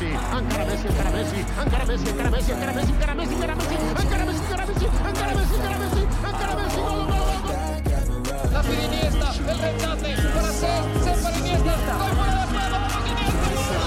Messi, encara Messi, encara Messi, encara Messi, encara Messi, encara Messi, encara Messi, encara Messi, encara Messi, encara Messi, encara Messi, encara Messi, encara Messi, gol, gol, gol. La pide Iniesta, el remate, para ser, ser para Iniesta, gol fuera de juego, vamos Iniesta.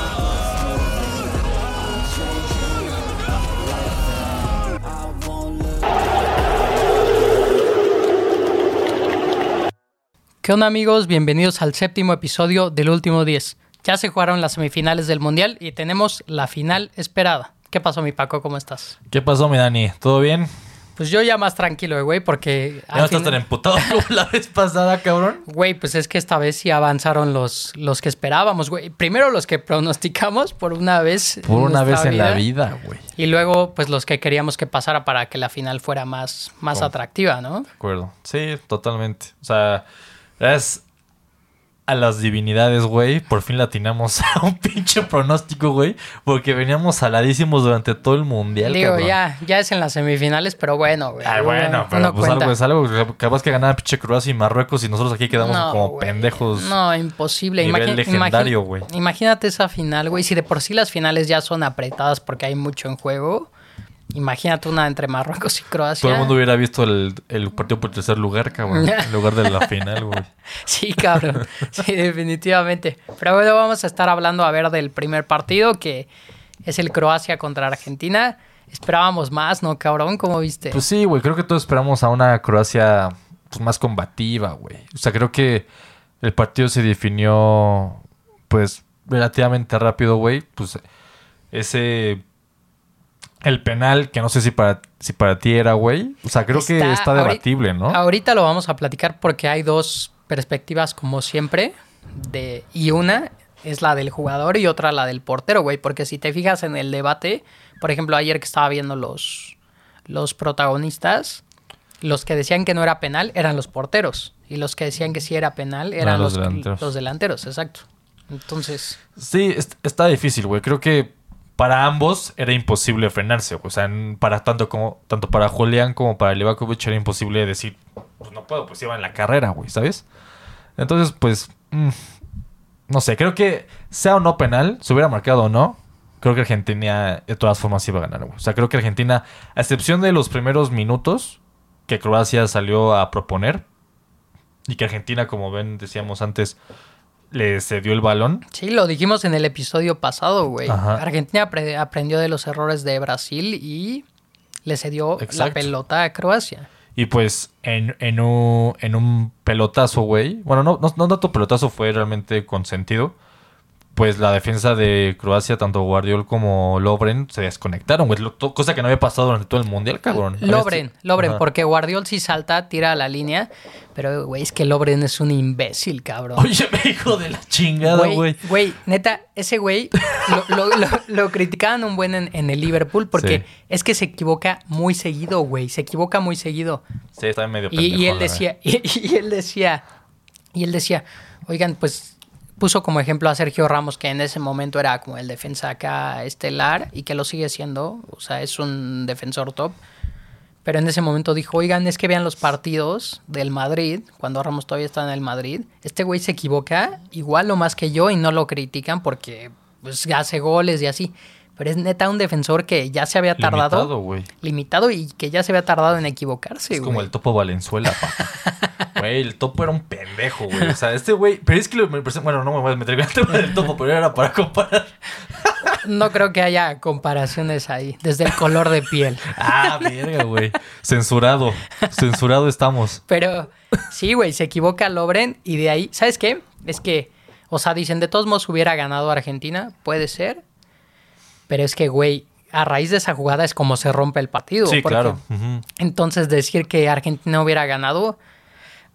¿Qué onda amigos? Bienvenidos al séptimo episodio del último 10. Ya se jugaron las semifinales del Mundial y tenemos la final esperada. ¿Qué pasó mi Paco? ¿Cómo estás? ¿Qué pasó, mi Dani? ¿Todo bien? Pues yo ya más tranquilo, güey, porque... ¿Ya no estás tan emputado como la vez pasada, cabrón? Güey, pues es que esta vez sí avanzaron los, los que esperábamos, güey. Primero los que pronosticamos por una vez. Por una vez en la vida, güey. Y luego, pues los que queríamos que pasara para que la final fuera más, más atractiva, ¿no? De acuerdo. Sí, totalmente. O sea, gracias a las divinidades, güey, por fin latinamos a un pinche pronóstico, güey, porque veníamos saladísimos durante todo el mundial, Digo, cabrón. ya, ya es en las semifinales, pero bueno, güey. Ay, bueno, pero pues cuenta. algo es algo. Capaz que ganaba pinche Croacia y Marruecos y nosotros aquí quedamos No, como güey. pendejos. No, imposible. Nivel legendario, güey. Imagínate esa final, güey. Si de por sí las finales ya son apretadas porque hay mucho en juego. Imagínate una entre Marruecos y Croacia. Todo el mundo hubiera visto el, el partido por tercer lugar, cabrón. En lugar de la final, güey. Sí, cabrón. Sí, definitivamente. Pero bueno, vamos a estar hablando a ver del primer partido que es el Croacia contra Argentina. Esperábamos más, ¿no, cabrón? ¿Cómo viste? Pues sí, güey. Creo que todos esperamos a una Croacia pues, más combativa, güey. O sea, creo que el partido se definió, pues, relativamente rápido, güey. Pues, ese... El penal, que no sé si para, si para ti era, güey. O sea, creo que Está- ahorita- debatible, ¿no? Ahorita lo vamos a platicar porque hay dos perspectivas, como siempre, de, y una es la del jugador y otra la del portero, güey. Porque si te fijas en el debate, por ejemplo, ayer que estaba viendo los, los protagonistas, los que decían que no era penal eran los porteros. Y los que decían que sí era penal eran los los, delanteros. los delanteros, exacto. Entonces, Sí, es- está difícil, güey. Creo que para ambos era imposible frenarse. O sea, para tanto como tanto para Julián como para Livakovic era imposible decir, pues no puedo, pues iba en la carrera, güey, ¿sabes? Entonces, pues, mm, no sé, creo que sea o no penal, se hubiera marcado o no, creo que Argentina de todas formas iba a ganar, güey. O sea, creo que Argentina, a excepción de los primeros minutos que Croacia salió a proponer y que Argentina, como ven, decíamos antes, le cedió el balón. sí, lo dijimos en el episodio pasado, güey. Ajá. Argentina apre- aprendió de los errores de Brasil y le cedió la pelota a Croacia. Y pues en, en, un, en un pelotazo, güey. Bueno, no, no, no tanto pelotazo fue realmente consentido. Pues la defensa de Croacia, tanto Guardiol como Lobren, se desconectaron, güey. Cosa que no había pasado durante todo el mundial, cabrón. Lobren, Lobren, Ajá. porque Guardiol sí salta, tira a la línea, pero güey, es que Lobren es un imbécil, cabrón. Oye, me hijo de la chingada, güey. Güey, neta, ese güey lo, lo- lo- lo criticaban un buen en, en el Liverpool porque Sí. es que se equivoca muy seguido, güey. Se equivoca muy seguido. Sí, estaba medio Y, y pendejo, él decía, y, y él decía, y él decía, oigan, pues puso como ejemplo a Sergio Ramos, que en ese momento era como el defensa acá estelar y que lo sigue siendo, o sea, es un defensor top. Pero en ese momento dijo, oigan, es que vean los partidos del Madrid, cuando Ramos todavía está en el Madrid, este güey se equivoca igual o más que yo y no lo critican porque pues hace goles y así. Pero es neta un defensor que ya se había Limitado, tardado, güey. limitado y que ya se había tardado en equivocarse, Es como el topo Valenzuela, papá. Güey, el topo era un pendejo, güey. O sea, este güey. Pero es que lo- me Bueno, no me voy a meter con el tema del topo, pero era para comparar. No creo que haya comparaciones ahí, desde el color de piel. Ah, verga, güey. Censurado. Censurado estamos. Pero sí, güey, se equivoca Lobren y de ahí, ¿sabes qué? Es que, o sea, dicen, de todos modos hubiera ganado Argentina, puede ser, pero es que, güey, a raíz de esa jugada es como se rompe el partido. Sí, porque claro. Entonces decir que Argentina hubiera ganado,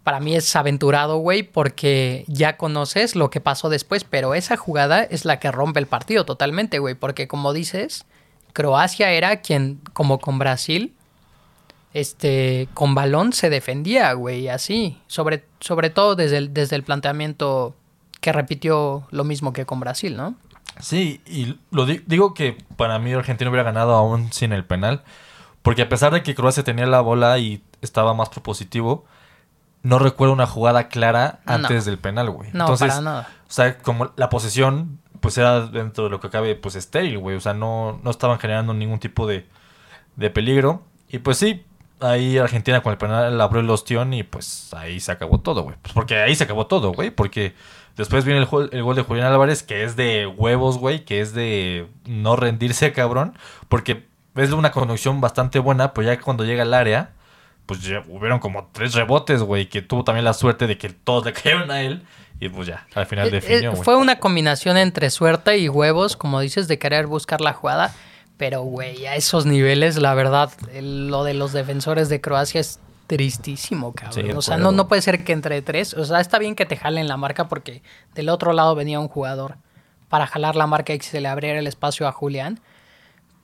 para mí es aventurado, güey, porque ya conoces lo que pasó después, pero esa jugada es la que rompe el partido totalmente, güey, porque como dices, Croacia era quien, como con Brasil, este, con balón se defendía, güey, así, sobre, sobre todo desde el, desde el planteamiento que repitió lo mismo que con Brasil, ¿no? Sí, y lo di- digo que para mí Argentina hubiera ganado aún sin el penal. Porque a pesar de que Croacia tenía la bola y estaba más propositivo, no recuerdo una jugada clara No. antes del penal, güey. No, para nada. O sea, como la posesión pues era dentro de lo que cabe, pues estéril, güey. O sea, no, no estaban generando ningún tipo de, de peligro. Y pues sí, ahí Argentina con el penal abrió el ostión y pues ahí se acabó todo, güey. Pues porque ahí se acabó todo, güey. Porque después viene el, gol- el gol de Julián Álvarez, que es de huevos, güey. Que es de no rendirse, cabrón. Porque es una conexión bastante buena, pero ya cuando llega al área, pues ya hubieron como tres rebotes, güey. Que tuvo también la suerte de que todos le cayeron a él. Y pues ya, al final Eh, definió, eh, fue una combinación entre suerte y huevos, como dices, de querer buscar la jugada. Pero, güey, a esos niveles, la verdad, el- lo de los defensores de Croacia es tristísimo, cabrón. Sí, o sea, no, no puede ser que entre tres. O sea, está bien que te jalen la marca porque del otro lado venía un jugador para jalar la marca y que se le abriera el espacio a Julián.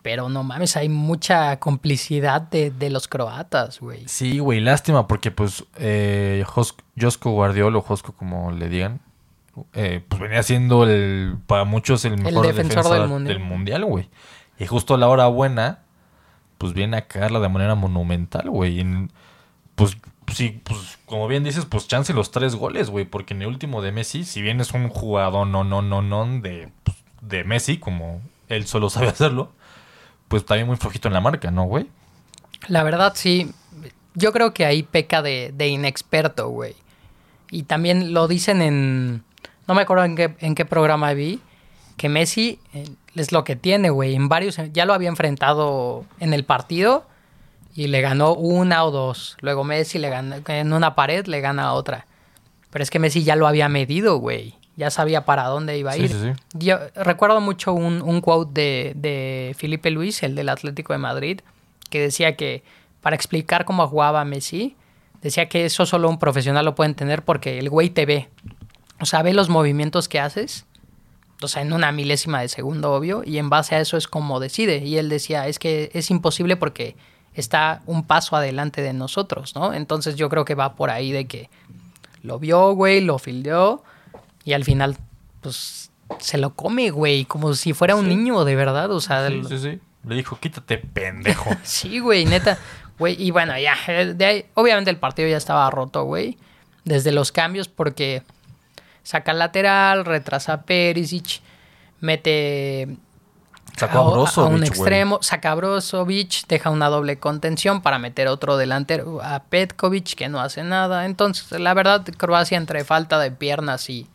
Pero no mames, hay mucha complicidad de, de los croatas, güey. Sí, güey, lástima porque pues eh, Jos- Josko Guardiol o Josko como le digan, eh, pues venía siendo el, para muchos el mejor defensor defensa del mundial. del mundial, güey. Y justo a la hora buena, pues viene a cagarla de manera monumental, güey. Pues sí, pues como bien dices, pues chance los tres goles, güey. Porque en el último de Messi, si bien es un jugador no, no, no, no de, pues, de Messi, como él solo sabe hacerlo, pues también muy flojito en la marca, ¿no, güey? La verdad, sí. Yo creo que ahí peca de, de inexperto, güey. Y también lo dicen en. No me acuerdo en qué, en qué programa vi. Que Messi eh, es lo que tiene, güey. En varios. Ya lo había enfrentado en el partido. Y le ganó una o dos. Luego Messi le ganó. En una pared le gana a otra. Pero es que Messi ya lo había medido, güey. Ya sabía para dónde iba a Sí, ir. sí, sí. Yo recuerdo mucho un, un quote de, de Felipe Luis, el del Atlético de Madrid, que decía que para explicar cómo jugaba Messi, decía que eso solo un profesional lo puede entender porque el güey te ve. O sea, ve los movimientos que haces, o sea, en una milésima de segundo, obvio, y en base a eso es como decide. Y él decía, es que es imposible porque está un paso adelante de nosotros, ¿no? Entonces yo creo que va por ahí de que lo vio, güey, lo fildeó y al final, pues, se lo come, güey, como si fuera un niño, de verdad, o sea, Sí, el- sí, sí. Le dijo, quítate, pendejo. Sí, güey, neta. Güey, y bueno, ya, eh, de ahí, obviamente el partido ya estaba roto, güey. Desde los cambios, porque saca el lateral, retrasa a Perisic, mete Sacó a un extremo, saca a Brozovic, deja una doble contención para meter otro delantero a Petkovic, que no hace nada. Entonces, la verdad, Croacia entre falta de piernas y,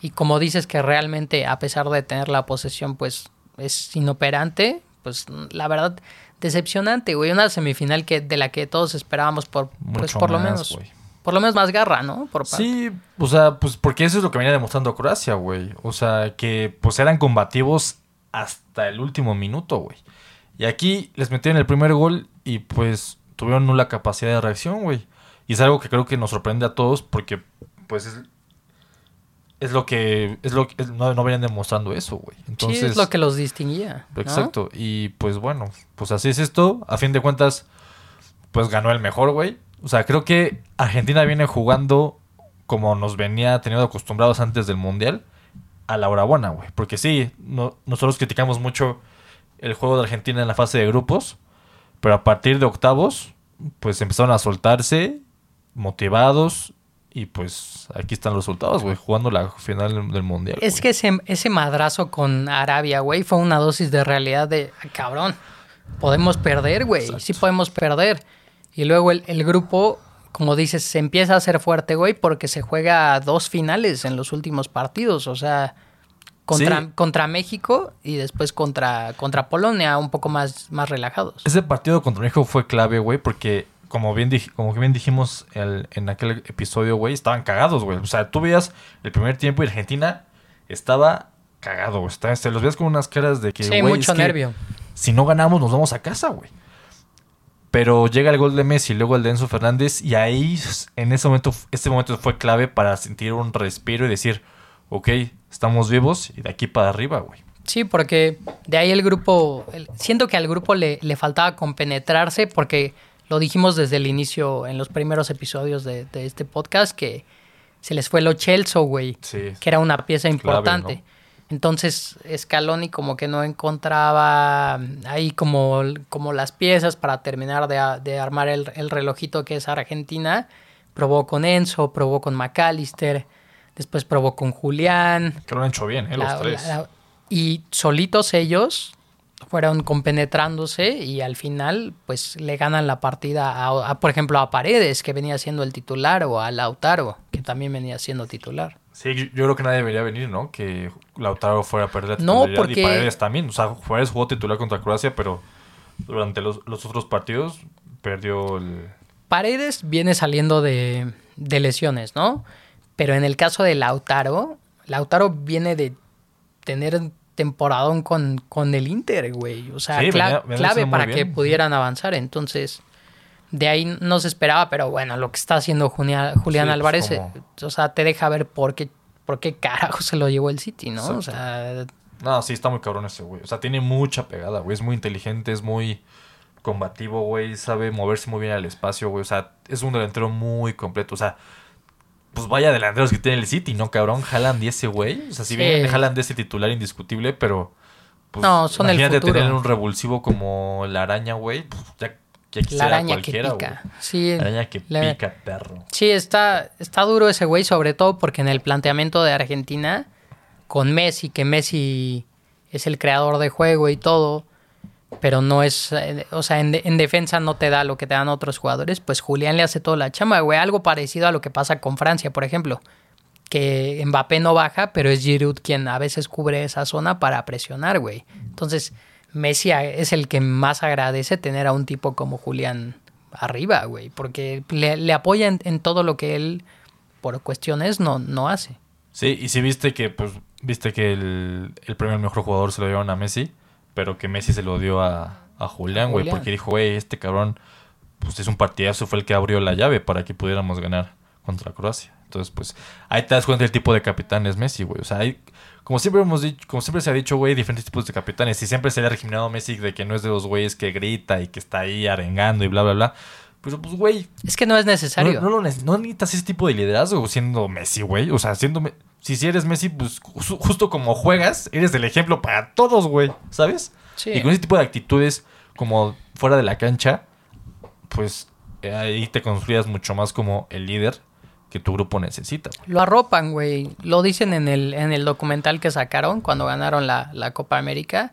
y como dices que realmente, a pesar de tener la posesión, pues es inoperante, pues la verdad, decepcionante, güey. Una semifinal que de la que todos esperábamos por, pues, Mucho por lo más, menos. güey. Por lo menos más garra, ¿no? Por. Sí, o sea, pues porque eso es lo que venía demostrando Croacia, güey. O sea, que pues eran combativos hasta el último minuto, güey. Y aquí les metieron el primer gol y pues tuvieron nula capacidad de reacción, güey. Y es algo que creo que nos sorprende a todos porque pues es, es lo que es lo que no, no venían demostrando eso, güey. Entonces sí, es lo que los distinguía. ¿no? Exacto. Y pues bueno, pues así es esto. A fin de cuentas, pues ganó el mejor, güey. O sea, creo que Argentina viene jugando como nos venía teniendo acostumbrados antes del Mundial a la hora buena, güey. Porque sí, no- nosotros criticamos mucho el juego de Argentina en la fase de grupos, pero a partir de octavos, pues empezaron a soltarse, motivados, y pues aquí están los resultados, güey, jugando la final del- Mundial. Es que ese, ese madrazo con Arabia, güey, fue una dosis de realidad de, "Ah, cabrón, podemos perder, güey, sí podemos perder. Y luego el, el grupo, como dices, se empieza a hacer fuerte, güey, porque se juega dos finales en los últimos partidos, o sea, contra, Sí. contra México y después contra, contra Polonia, un poco más, más relajados. Ese partido contra México fue clave, güey, porque como bien, dij- como bien dijimos el- en aquel episodio, güey, estaban cagados, güey. O sea, tú veías el primer tiempo y Argentina estaba cagado, güey. Está- Se los veías con unas caras de que, Sí, güey, mucho es que nervio. Si no ganamos, nos vamos a casa, güey. Pero llega el gol de Messi, luego el de Enzo Fernández, y ahí, en ese momento, este momento fue clave para sentir un respiro y decir, ok, estamos vivos y de aquí para arriba, güey. Sí, porque de ahí el grupo, el- siento que al grupo le, le faltaba compenetrarse porque lo dijimos desde el inicio en los primeros episodios de, de este podcast que se les fue lo Chelsea, güey, Sí. que era una pieza Clave, importante. ¿no? Entonces Scaloni como que no encontraba ahí como, como las piezas para terminar de, armar el, el relojito que es Argentina. Probó con Enzo, probó con McAllister, después probó con Julián. Que lo han hecho bien, ¿eh? La- los tres. la- y solitos ellos fueron compenetrándose y al final pues le ganan la partida a, a, por ejemplo a Paredes que venía siendo el titular o a Lautaro que también venía siendo titular. Sí, yo yo creo que nadie debería venir, ¿no? Que Lautaro fuera a perder la No, titularidad porque- y Paredes también. O sea, Juárez jugó titular contra Croacia, pero durante los, los otros partidos perdió el... Paredes viene saliendo de, de lesiones, ¿no? Pero en el caso de Lautaro, Lautaro viene de tener temporadón con, con el Inter, güey. O sea, Sí, cla- clave para bien. que pudieran avanzar. Entonces, de ahí no se esperaba, pero bueno, lo que está haciendo Julián, Julián Sí, pues, Álvarez, como- eh, o sea, te deja ver por qué, por qué carajo se lo llevó el City, ¿no? O sea, No, sí, está muy cabrón ese güey. O sea, tiene mucha pegada, güey. Es muy inteligente, es muy combativo, güey. Sabe moverse muy bien al espacio, güey. O sea, es un delantero muy completo. O sea, pues vaya delanteros que tiene el City, ¿no, cabrón? Haaland y ese güey. O sea, si Sí. bien Haaland es el titular indiscutible, pero... Pues, No, son el futuro. tener un revulsivo como la araña, güey. Pues ya, ya la quisiera araña que pica. Sí, La araña que pica, perro. Sí, está, está duro ese güey, sobre todo porque en el planteamiento de Argentina, con Messi, que Messi es el creador de juego y todo, pero no es, eh, o sea, en, en defensa no te da lo que te dan otros jugadores, pues Julián le hace toda la chamba, güey. Algo parecido a lo que pasa con Francia, por ejemplo, que Mbappé no baja, pero es Giroud quien a veces cubre esa zona para presionar, güey. Entonces, Messi es el que más agradece tener a un tipo como Julián arriba, güey, porque le, le apoya en, en todo lo que él, por cuestiones, no, no hace. Sí, y si viste que, pues, viste que el, el premio al mejor jugador se lo dieron a Messi, pero que Messi se lo dio a, a Julián, güey, porque dijo, güey, este cabrón, pues es un partidazo, fue el que abrió la llave para que pudiéramos ganar contra Croacia. Entonces, pues, ahí te das cuenta del tipo de capitán es Messi, güey. O sea, hay, como siempre hemos dicho, como siempre se ha dicho, güey, diferentes tipos de capitanes. Y siempre se le ha recriminado a Messi de que no es de los güeyes que grita y que está ahí arengando y bla, bla, bla. Pero, pues, güey, Es que no es necesario. no, no, lo neces- no necesitas ese tipo de liderazgo siendo Messi, güey. O sea, siendo... Si, si eres Messi, pues ju- justo como juegas, eres el ejemplo para todos, güey. ¿Sabes? Sí. Y con ese tipo de actitudes como fuera de la cancha, pues eh, ahí te construyas mucho más como el líder que tu grupo necesita. güey. Lo arropan, güey. Lo dicen en el, en el documental que sacaron cuando ganaron la, la Copa América.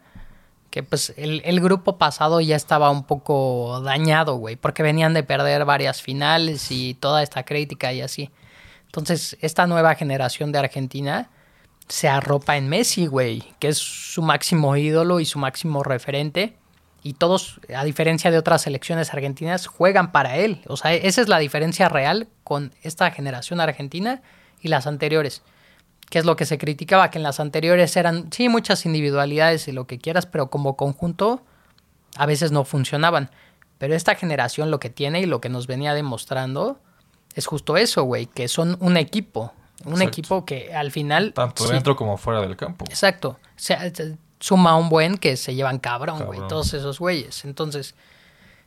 Que pues el, el grupo pasado ya estaba un poco dañado, güey. Porque venían de perder varias finales y toda esta crítica y así. Entonces, esta nueva generación de Argentina se arropa en Messi, güey. Que es su máximo ídolo y su máximo referente. Y todos, a diferencia de otras selecciones argentinas, juegan para él. O sea, esa es la diferencia real con esta generación argentina y las anteriores. Que es lo que se criticaba, que en las anteriores eran, sí, muchas individualidades y lo que quieras, pero como conjunto a veces no funcionaban. Pero esta generación lo que tiene y lo que nos venía demostrando es justo eso, güey, que son un equipo. Un Exacto. equipo que al final... Tanto sí, dentro como fuera del campo. Exacto. O sea, se- suma un buen que se llevan cabrón, güey. Todos esos güeyes. Entonces,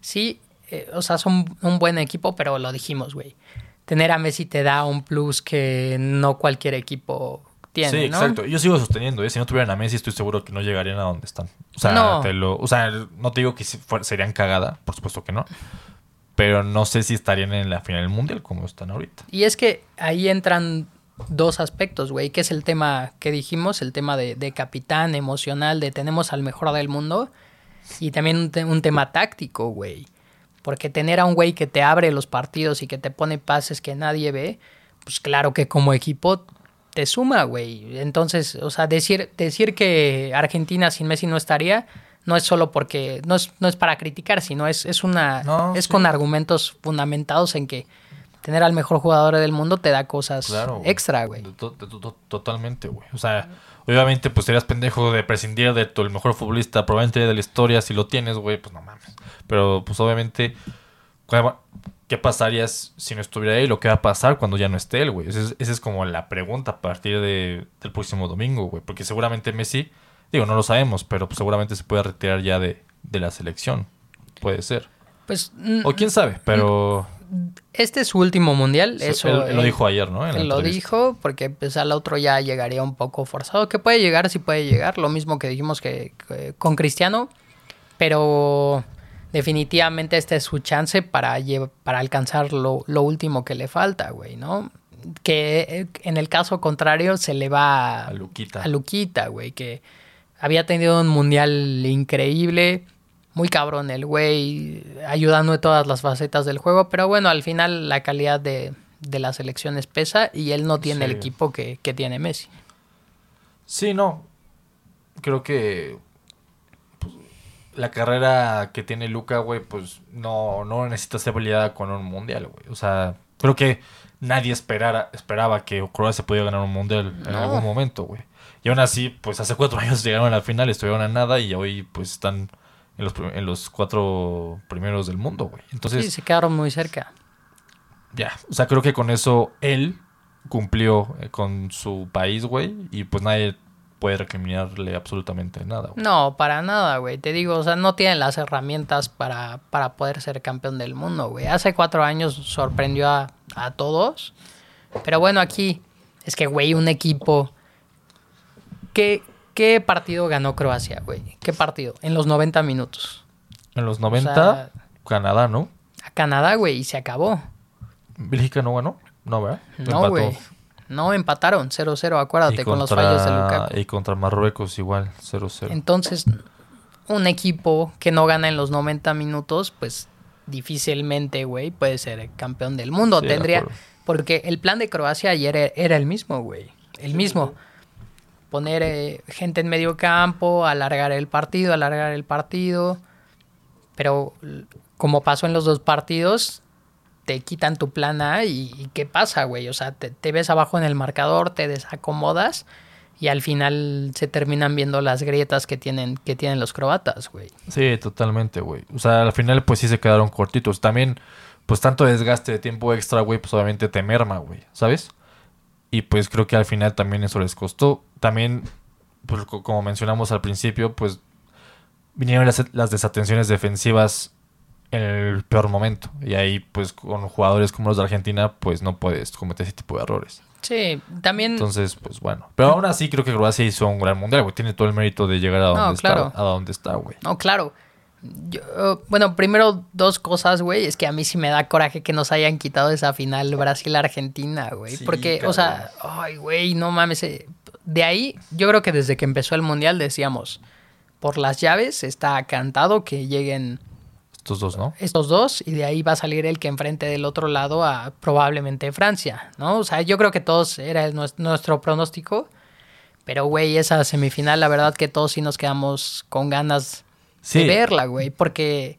sí, eh, o sea, son un buen equipo, pero lo dijimos, güey. Tener a Messi te da un plus que no cualquier equipo tiene, sí, ¿no? exacto. Yo sigo sosteniendo, ¿eh? si no tuvieran a Messi, estoy seguro que no llegarían a donde están. O sea, No. te lo, o sea no te digo que si fuer- serían cagada, por supuesto que no. Pero no sé si estarían en la final del mundial como están ahorita. Y es que ahí entran dos aspectos, güey, que es el tema que dijimos, el tema de, de capitán emocional, de tenemos al mejor del mundo, y también un, un tema táctico, güey. Porque tener a un güey que te abre los partidos y que te pone pases que nadie ve, pues claro que como equipo te suma, güey. Entonces, o sea, decir, decir que Argentina sin Messi no estaría, no es solo porque, no es, no es para criticar, sino es, es una, No, es sí. con argumentos fundamentados en que tener al mejor jugador del mundo te da cosas Claro. güey. extra, güey. To- to- to- Totalmente, güey. O sea, obviamente, pues serías pendejo de prescindir de tu el mejor futbolista, probablemente de la historia, si lo tienes, güey, pues no mames. Pero, pues obviamente, ¿cuál- ¿qué pasaría si no estuviera ahí? Lo que va a pasar cuando ya no esté él, güey. Esa es, esa es como la pregunta a partir de, del próximo domingo, güey. Porque seguramente Messi, digo, no lo sabemos, pero seguramente se puede retirar ya de, de la selección. Puede ser. Pues O quién sabe, pero este es su último mundial, eso él, él lo dijo ayer, ¿no? Él lo dijo porque pues al otro ya llegaría un poco forzado. Que puede llegar, sí puede llegar. Lo mismo que dijimos que, que con Cristiano. Pero definitivamente este es su chance para, para alcanzar lo, lo último que le falta, güey, ¿no? Que eh, en el caso contrario se le va A Luquita. a Luquita, güey, que Había tenido un mundial increíble, muy cabrón el güey, ayudando en todas las facetas del juego, pero bueno, al final la calidad de, de las selecciones pesa y él no tiene el equipo que, que tiene Messi. Sí, no. Creo que pues, la carrera que tiene Luca, güey, pues no, no necesita ser validada con un mundial, güey. O sea, creo que nadie esperara, esperaba que Croacia pudiera ganar un mundial en No. algún momento, güey. Y aún así, pues hace cuatro años llegaron a la final, estuvieron a nada y hoy pues están en los, en los cuatro primeros del mundo, güey. Entonces, Sí, se quedaron muy cerca. ya, o sea, creo que con eso él cumplió eh, con su país, güey, y pues nadie puede recriminarle absolutamente nada, güey. No, para nada, güey. Te digo, o sea, no tienen las herramientas para, para poder ser campeón del mundo, güey. Hace cuatro años sorprendió a, a todos. Pero bueno, aquí es que, güey, un equipo... ¿Qué, ¿Qué partido ganó Croacia, güey? ¿Qué partido? En los 90 minutos. En los 90, sea- Canadá, ¿no? A Canadá, güey, y se acabó. Bélgica no ganó, no, ¿verdad? No, güey. No, empataron 0-0, acuérdate, con los fallos de Lukaku. Y contra Marruecos igual, 0-0. Entonces, un equipo que no gana en los 90 minutos, pues difícilmente, güey, puede ser campeón del mundo. Sí, Tendría, porque el plan de Croacia ayer e- era el mismo, güey. El mismo. Poner eh, gente en medio campo, alargar el partido, alargar el partido. Pero como pasó en los dos partidos, te quitan tu plan A y, y ¿qué pasa, güey? O sea, te, te ves abajo en el marcador, te desacomodas y al final se terminan viendo las grietas que tienen, que tienen los croatas, güey. Sí, totalmente, güey. O sea, al final pues sí se quedaron cortitos. También, pues tanto desgaste de tiempo extra, güey, pues obviamente te merma, güey, ¿sabes? Y pues creo que al final también eso les costó. También, pues co- como mencionamos al principio, pues vinieron las, las desatenciones defensivas en el peor momento. Y ahí, pues con jugadores como los de Argentina, pues no puedes cometer ese tipo de errores. Sí, también... Entonces, pues bueno. Pero aún así creo que Croacia hizo un gran mundial, güey. Tiene todo el mérito de llegar a donde No, claro. está, a donde está, güey. No, claro. Yo, bueno, primero dos cosas, güey. Es que a mí sí me da coraje que nos hayan quitado esa final Brasil-Argentina, güey. Sí, Porque, o sea, ay, güey, no mames. eh, De ahí, yo creo que desde que empezó el mundial decíamos, por las llaves está cantado que lleguen Estos dos, ¿no? estos dos y de ahí va a salir el que enfrente del otro lado a probablemente Francia, ¿no? O sea, yo creo que todos era nuestro pronóstico. Pero, güey, esa semifinal, la verdad que todos sí nos quedamos con ganas Sí. de verla, güey, porque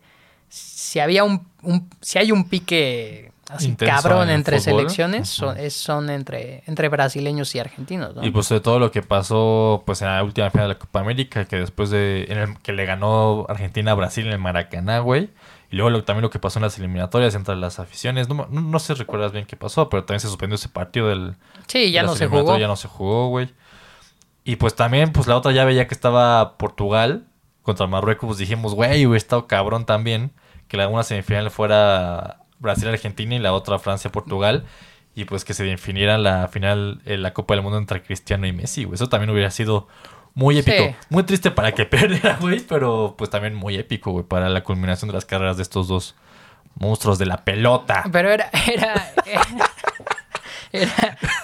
si había un, un- si hay un pique así cabrón en entre fútbol. selecciones, son, es- son entre, entre brasileños y argentinos, ¿no? Y pues de todo lo que pasó pues en la última final de la Copa América, que después de en el, que le ganó Argentina a Brasil en el Maracaná, güey. Y luego lo- también lo que pasó en las eliminatorias entre las aficiones. No, no, no sé si recuerdas bien qué pasó, pero también se suspendió ese partido del... sí, ya de no se jugó. Ya no se jugó, güey. Y pues también, pues la otra llave ya que estaba Portugal contra Marruecos, pues dijimos, güey, hubiera estado cabrón también que la una semifinal fuera Brasil-Argentina y la otra Francia-Portugal. Y pues que se definiera la final, eh, la Copa del Mundo entre Cristiano y Messi, güey. Eso también hubiera sido muy épico. Sí. Muy triste para que perdiera, güey, pero pues también muy épico, güey, para la culminación de las carreras de estos dos monstruos de la pelota. Pero era, era, era,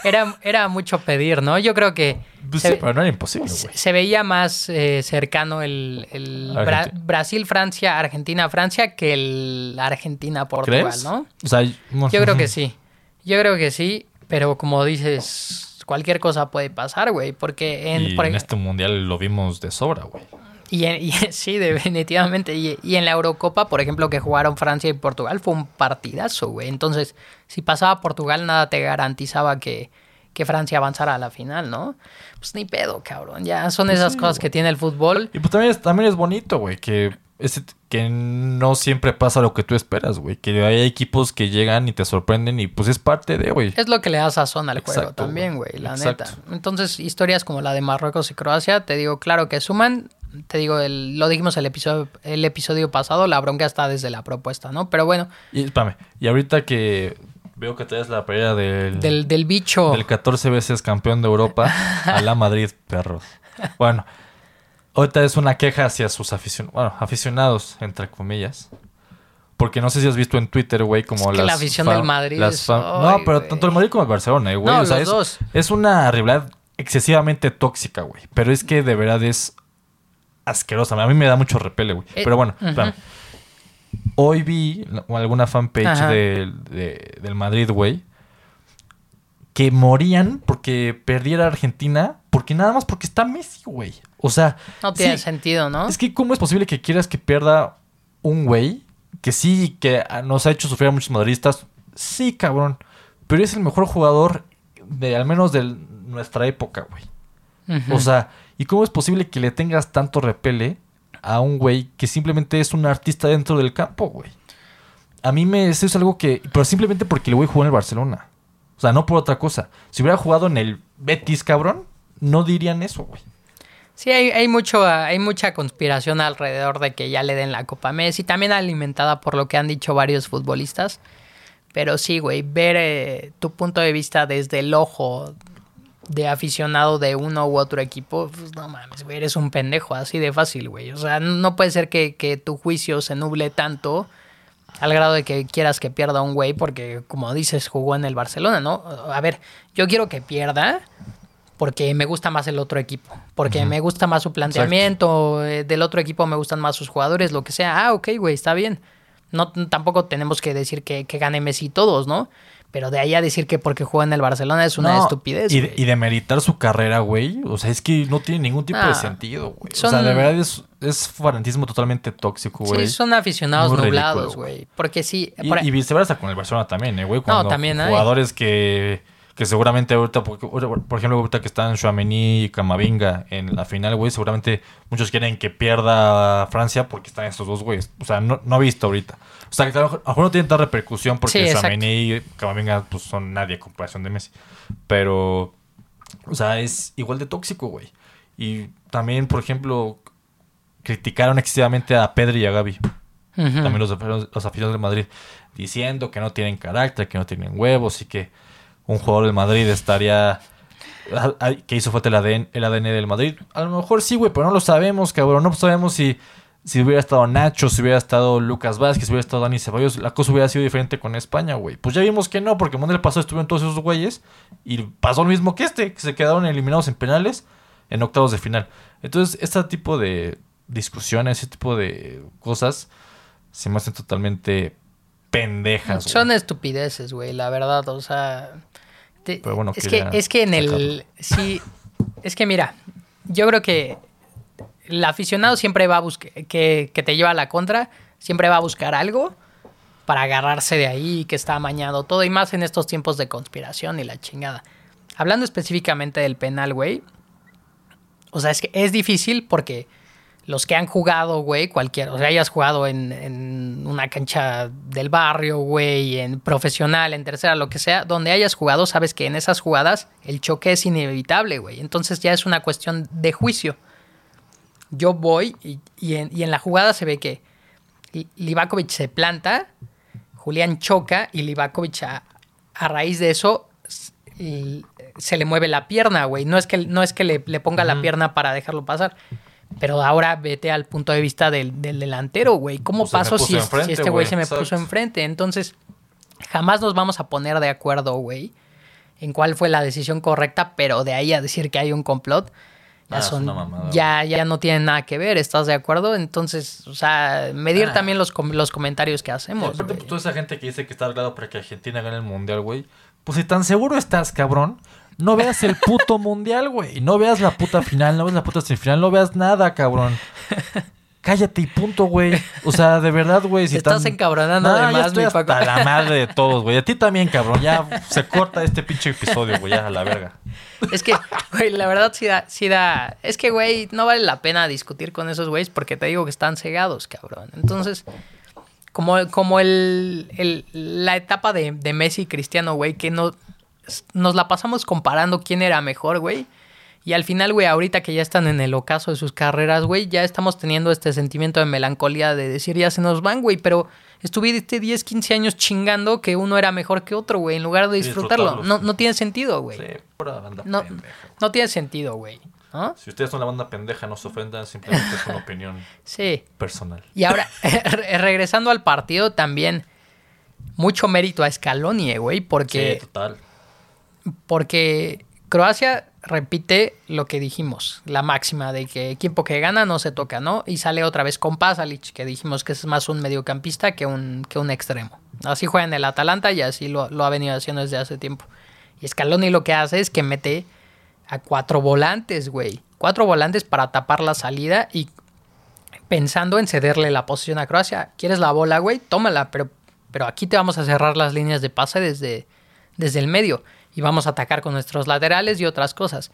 era, era mucho pedir, ¿no? Yo creo que Pues se, sí, pero no era imposible, se- veía más eh, cercano el, el Bra- Argentina. Argentina-Francia que el Argentina-Portugal, ¿Crees? ¿no? O sea, Yo creo que sí. Yo creo que sí, pero como dices, cualquier cosa puede pasar, güey, porque en, y por- en este mundial lo vimos de sobra, güey. Y, en- y- sí, definitivamente. Y, y en la Eurocopa, por ejemplo, que jugaron Francia y Portugal, fue un partidazo, güey. Entonces, si pasaba Portugal, nada te garantizaba que, que Francia avanzara a la final, ¿no? Pues ni pedo, cabrón. Ya son esas cosas que tiene el fútbol. Y pues también es, también es bonito, güey, que, que no siempre pasa lo que tú esperas, güey. Que hay equipos que llegan y te sorprenden y pues es parte de, güey. Es lo que le da sazón al juego Exacto, también, güey. güey, la Exacto. neta. Entonces, historias como la de Marruecos y Croacia, te digo, claro que suman. Te digo, el- lo dijimos el episodio, el episodio pasado, la bronca está desde la propuesta, ¿no? Pero bueno, Y espérame, y ahorita que veo que traes la pelea del, del, del bicho. del 14 veces campeón de Europa a la Madrid, perros. Bueno, ahorita es una queja hacia sus aficionados, bueno, aficionados, entre comillas. Porque no sé si has visto en Twitter, güey, como Es que las... la afición del Madrid las no, pero tanto el Madrid como el Barcelona, eh, güey. No, o sea, los es, dos. es una rivalidad excesivamente tóxica, güey. Pero es que de verdad es asquerosa. A mí me da mucho repele, güey. Eh, Pero bueno, espérame. Hoy vi alguna fanpage de- de- del Madrid, güey, que morían porque perdiera Argentina, porque nada más porque está Messi, güey. O sea, No tiene sí, sentido, ¿no? es que ¿cómo es posible que quieras que pierda un güey que sí, que nos ha hecho sufrir a muchos madridistas? Sí, cabrón. Pero es el mejor jugador de al menos de nuestra época, güey. O sea, ¿y cómo es posible que le tengas tanto repele a un güey que simplemente es un artista dentro del campo, güey? A mí me eso es algo que... Pero simplemente porque el güey jugó en el Barcelona. O sea, no por otra cosa. Si hubiera jugado en el Betis, cabrón, no dirían eso, güey. Sí, hay, mucho, hay mucha conspiración alrededor de que ya le den la Copa Messi, también alimentada por lo que han dicho varios futbolistas. Pero sí, güey, ver eh, tu punto de vista desde el ojo de aficionado de uno u otro equipo, pues no mames, güey, eres un pendejo, así de fácil, güey. O sea, no puede ser que, que tu juicio se nuble tanto al grado de que quieras que pierda un güey porque, como dices, jugó en el Barcelona, ¿no? A ver, yo quiero que pierda porque me gusta más el otro equipo, porque me gusta más su planteamiento, eh, del otro equipo me gustan más sus jugadores, lo que sea. Ah, ok, güey, está bien. No, tampoco tenemos que decir que, que gane Messi todos, ¿no? Pero de ahí a decir que porque juega en el Barcelona es una No, estupidez. Y, güey. y de meritar su carrera, güey. O sea, es que no tiene ningún tipo Ah, de sentido, güey. O sea, de verdad es, es fanatismo totalmente tóxico, güey. Sí, son aficionados Muy nublados, güey. Porque sí. Y, por- y viceversa con el Barcelona también, eh, güey. Cuando también hay. Jugadores que, que seguramente ahorita, por, por ejemplo, ahorita que están Chouameni y Camavinga en la final, güey, seguramente muchos quieren que pierda Francia porque están estos dos güeyes. O sea, no, no he visto ahorita. O sea, que a lo mejor a no tienen tanta repercusión porque. Chouameni y Camavinga pues, son nadie en comparación de Messi. Pero, o sea, es igual de tóxico, güey. Y también, por ejemplo, criticaron excesivamente a Pedri y a Gaby también los, aficionados- los aficionados del Madrid, diciendo que no tienen carácter, que no tienen huevos y que un jugador del Madrid estaría... que hizo falta el ADN, el ADN del Madrid. A lo mejor sí, güey, pero no lo sabemos, cabrón. No sabemos si, si hubiera estado Nacho, si hubiera estado Lucas Vázquez, si hubiera estado Dani Ceballos. La cosa hubiera sido diferente con España, güey. Pues ya vimos que no, porque el Mundial pasado estuvieron todos esos güeyes y pasó lo mismo que este, que se quedaron eliminados en penales en octavos de final. Entonces, este tipo de discusiones, ese tipo de cosas se me hacen totalmente pendejas. güey. Son estupideces, güey, la verdad, o sea... te- Pero bueno, es, que, es que en el... Sí, es que mira, yo creo que el aficionado siempre va a buscar, que, que te lleva a la contra, siempre va a buscar algo para agarrarse de ahí, que está amañado todo, y más en estos tiempos de conspiración y la chingada. Hablando específicamente del penal, güey, o sea, es que es difícil porque los que han jugado, güey, cualquier, o sea, hayas jugado en, en una cancha del barrio, güey, en profesional, en tercera, lo que sea, donde hayas jugado, sabes que en esas jugadas el choque es inevitable, güey. Entonces ya es una cuestión de juicio. Yo voy y, y en, y en la jugada se ve que Li- Livakovic se planta, Julián choca y Livakovic a, a raíz de eso y se le mueve la pierna, güey. No es que, no es que le, le ponga la pierna para dejarlo pasar. Pero ahora vete al punto de vista del, del delantero, güey. ¿Cómo O paso puso si, si este güey se me Exacto. puso enfrente? Entonces, jamás nos vamos a poner de acuerdo, güey, en cuál fue la decisión correcta, pero de ahí a decir que hay un complot, ya Ah, son, mamada, ya, ya no tienen nada que ver, ¿estás de acuerdo? Entonces, o sea, medir Ah. también los, com- los comentarios que hacemos. aparte, güey. pues, toda esa gente que dice que está arreglado para que Argentina gane el mundial, güey. Pues si tan seguro estás, cabrón, no veas el puto mundial, güey. No veas la puta final, no veas la puta semifinal, no veas nada, cabrón. Cállate y punto, güey. O sea, de verdad, güey. Si Te estás tan- encabronando de más, mi hasta la madre de todos, güey. A ti también, cabrón. Ya se corta este pinche episodio, güey. Ya a la verga. Es que, güey, la verdad sí da, sí da. Es que, güey, no vale la pena discutir con esos güeyes porque te digo que están cegados, cabrón. Entonces, como, como el, el- la etapa de, de Messi y Cristiano, güey, que no, nos la pasamos comparando quién era mejor, güey. Y al final, güey, ahorita que ya están en el ocaso de sus carreras, güey, ya estamos teniendo este sentimiento de melancolía de decir ya se nos van, güey, pero estuviste 10, 15 años chingando que uno era mejor que otro, güey, en lugar de disfrutarlo. No, no tiene sentido, güey. Sí, pura banda No, pendeja. no tiene sentido, güey. Si ustedes son la banda pendeja, no se ofendan. Simplemente es una opinión Sí. personal. Y ahora, re- regresando al partido, también mucho mérito a Scaloni, eh, güey, porque, Sí, total. Porque Croacia repite lo que dijimos, la máxima de que equipo que gana no se toca, ¿no? Y sale otra vez con Pasalic, que dijimos que es más un mediocampista que un, que un extremo. Así juega en el Atalanta y así lo, lo ha venido haciendo desde hace tiempo. Y Scaloni lo que hace es que mete a cuatro volantes, güey. Cuatro volantes para tapar la salida y pensando en cederle la posición a Croacia. ¿Quieres la bola, güey? Tómala, pero, pero aquí te vamos a cerrar las líneas de pase desde, desde el medio y vamos a atacar con nuestros laterales y otras cosas.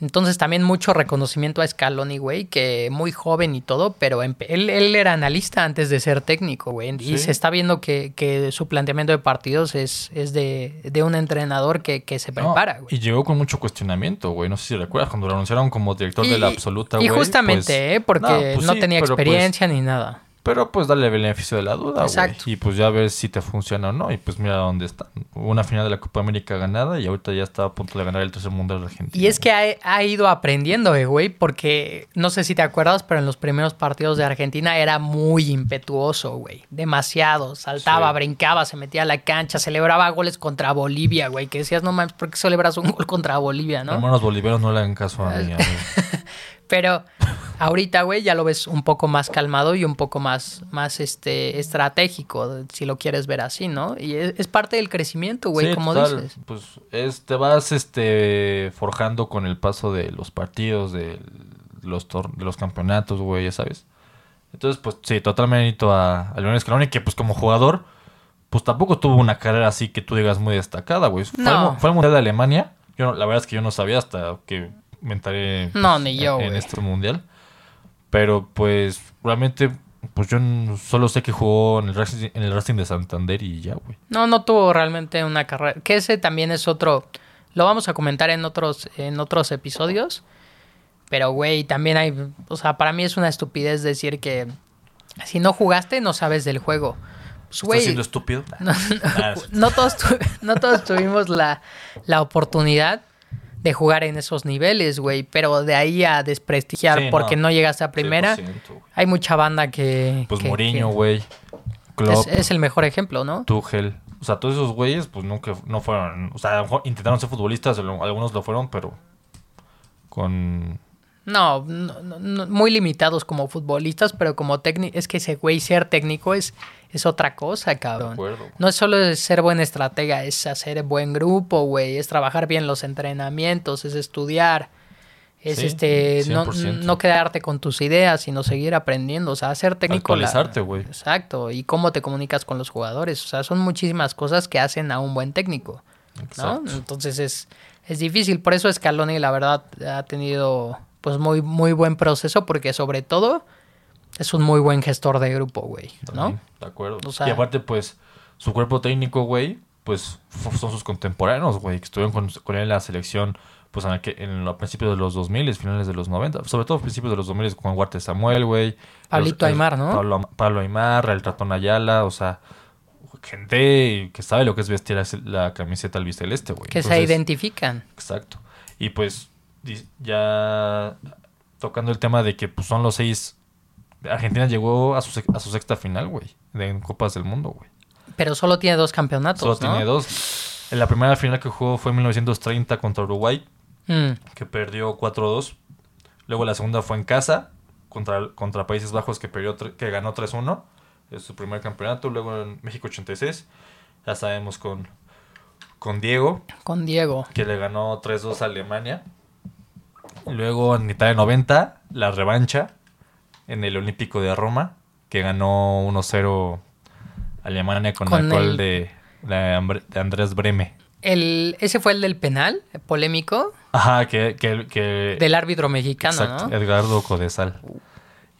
Entonces también mucho reconocimiento a Scaloni, güey, que muy joven y todo, pero él, él era analista antes de ser técnico, güey. Y Sí. se está viendo que, que su planteamiento de partidos es, es de, de un entrenador que, que se prepara, güey. y llegó con mucho cuestionamiento, güey. No sé si recuerdas cuando lo anunciaron como director de la absoluta, y güey. justamente, pues- ¿eh? Porque no, pues sí, tenía pues, experiencia ni nada. Pero pues dale el beneficio de la duda, güey. Y pues ya ver si te funciona o no. Y pues mira dónde está. Una final de la Copa América ganada y ahorita ya está a punto de ganar el tercer mundial de Argentina. Y es que ha, ha ido aprendiendo, eh, güey, porque no sé si te acuerdas, pero en los primeros partidos de Argentina era muy impetuoso, güey. Demasiado. Saltaba, Sí. brincaba, se metía a la cancha, celebraba goles contra Bolivia, güey. Que decías, no mames, ¿por qué celebras un gol contra Bolivia, no? Hermanos bolivianos no le hagan caso a mí. Pero ahorita, güey, ya lo ves un poco más calmado y un poco más, más este, estratégico, si lo quieres ver así, ¿no? Y es, es parte del crecimiento, güey, Sí, como total, dices. Pues es- te vas este forjando con el paso de los partidos, de los, tor- de los campeonatos, güey, ya sabes. Entonces, pues sí, totalmente a, a Leonel Scaloni, que pues como jugador, pues tampoco tuvo una carrera así que tú digas muy destacada, güey. Fue, al, fue al Mundial de Alemania. Yo, no- la verdad es que yo no sabía hasta que me enteré No, ni yo, en, este Mundial. Pero pues realmente, pues yo solo sé que jugó en el Racing, en el Racing de Santander y ya, güey. No, no tuvo realmente una carrera. Que ese también es otro. Lo vamos a comentar en otros, en otros episodios. Pero, güey, también hay. O sea, para mí es una estupidez decir que si no jugaste, no sabes del juego. Pues, ¿Estás siendo estúpido? no, no todos, tu- no todos tuvimos la, la oportunidad de jugar en esos niveles, güey. Pero de ahí a desprestigiar Sí, porque no. no, llegaste a primera, 100%, güey. hay mucha banda que. Pues que- Mourinho, güey. Es, es el mejor ejemplo, ¿no? Tuchel. O sea, todos esos güeyes, pues nunca no fueron. O sea, a lo mejor intentaron ser futbolistas, algunos lo fueron, pero con. No, no, no, no, muy limitados como futbolistas, pero como técnico, es que ese güey ser técnico es, es otra cosa, cabrón. acuerdo, güey. No es solo ser buen estratega, es hacer buen grupo, güey, es trabajar bien los entrenamientos, es estudiar, es Sí, este no, 100%. no quedarte con tus ideas, sino seguir aprendiendo, o sea, ser técnico. Actualizarte, güey. Exacto, y cómo te comunicas con los jugadores, o sea, son muchísimas cosas que hacen a un buen técnico. ¿no? Exacto. Entonces es, es difícil. Por eso Scaloni, la verdad, ha tenido pues muy, muy buen proceso, porque sobre todo es un muy buen gestor de grupo, güey. ¿No? De acuerdo. O sea- y aparte, pues, su cuerpo técnico, güey, pues son sus contemporáneos, güey, que estuvieron con, con él en la selección, pues, en, aquel- en los principios de los 2000, finales de los 90, sobre todo principios de los 2000 con Huarte Samuel, güey. Pablito Aymar, ¿no? Pablo, Pablo Aymar, el ratón Ayala, o sea, gente que sabe lo que es vestir así la camiseta albiceleste, güey. Que se identifican. Exacto. Y pues ya tocando el tema de que pues, son los seis. Argentina llegó a su, a su sexta final, güey, de en Copas del Mundo, güey. Pero solo tiene dos campeonatos, Solo ¿no? tiene dos. En la primera final que jugó fue en 1930 contra Uruguay, Mm, que perdió 4-2. Luego la segunda fue en casa contra, contra Países Bajos, que, perdió, que ganó 3-1. Es su primer campeonato. Luego en México 86, ya sabemos con, con Diego, con Diego. que le ganó 3-2 a Alemania. Luego en Italia 90, la revancha en el Olímpico de Roma, que ganó 1-0 Alemania con, Con el gol de, de de Andrés Breme. El, ese fue el del penal polémico Ajá, que... que, que- del árbitro mexicano, exacto, ¿no? Edgardo Codesal.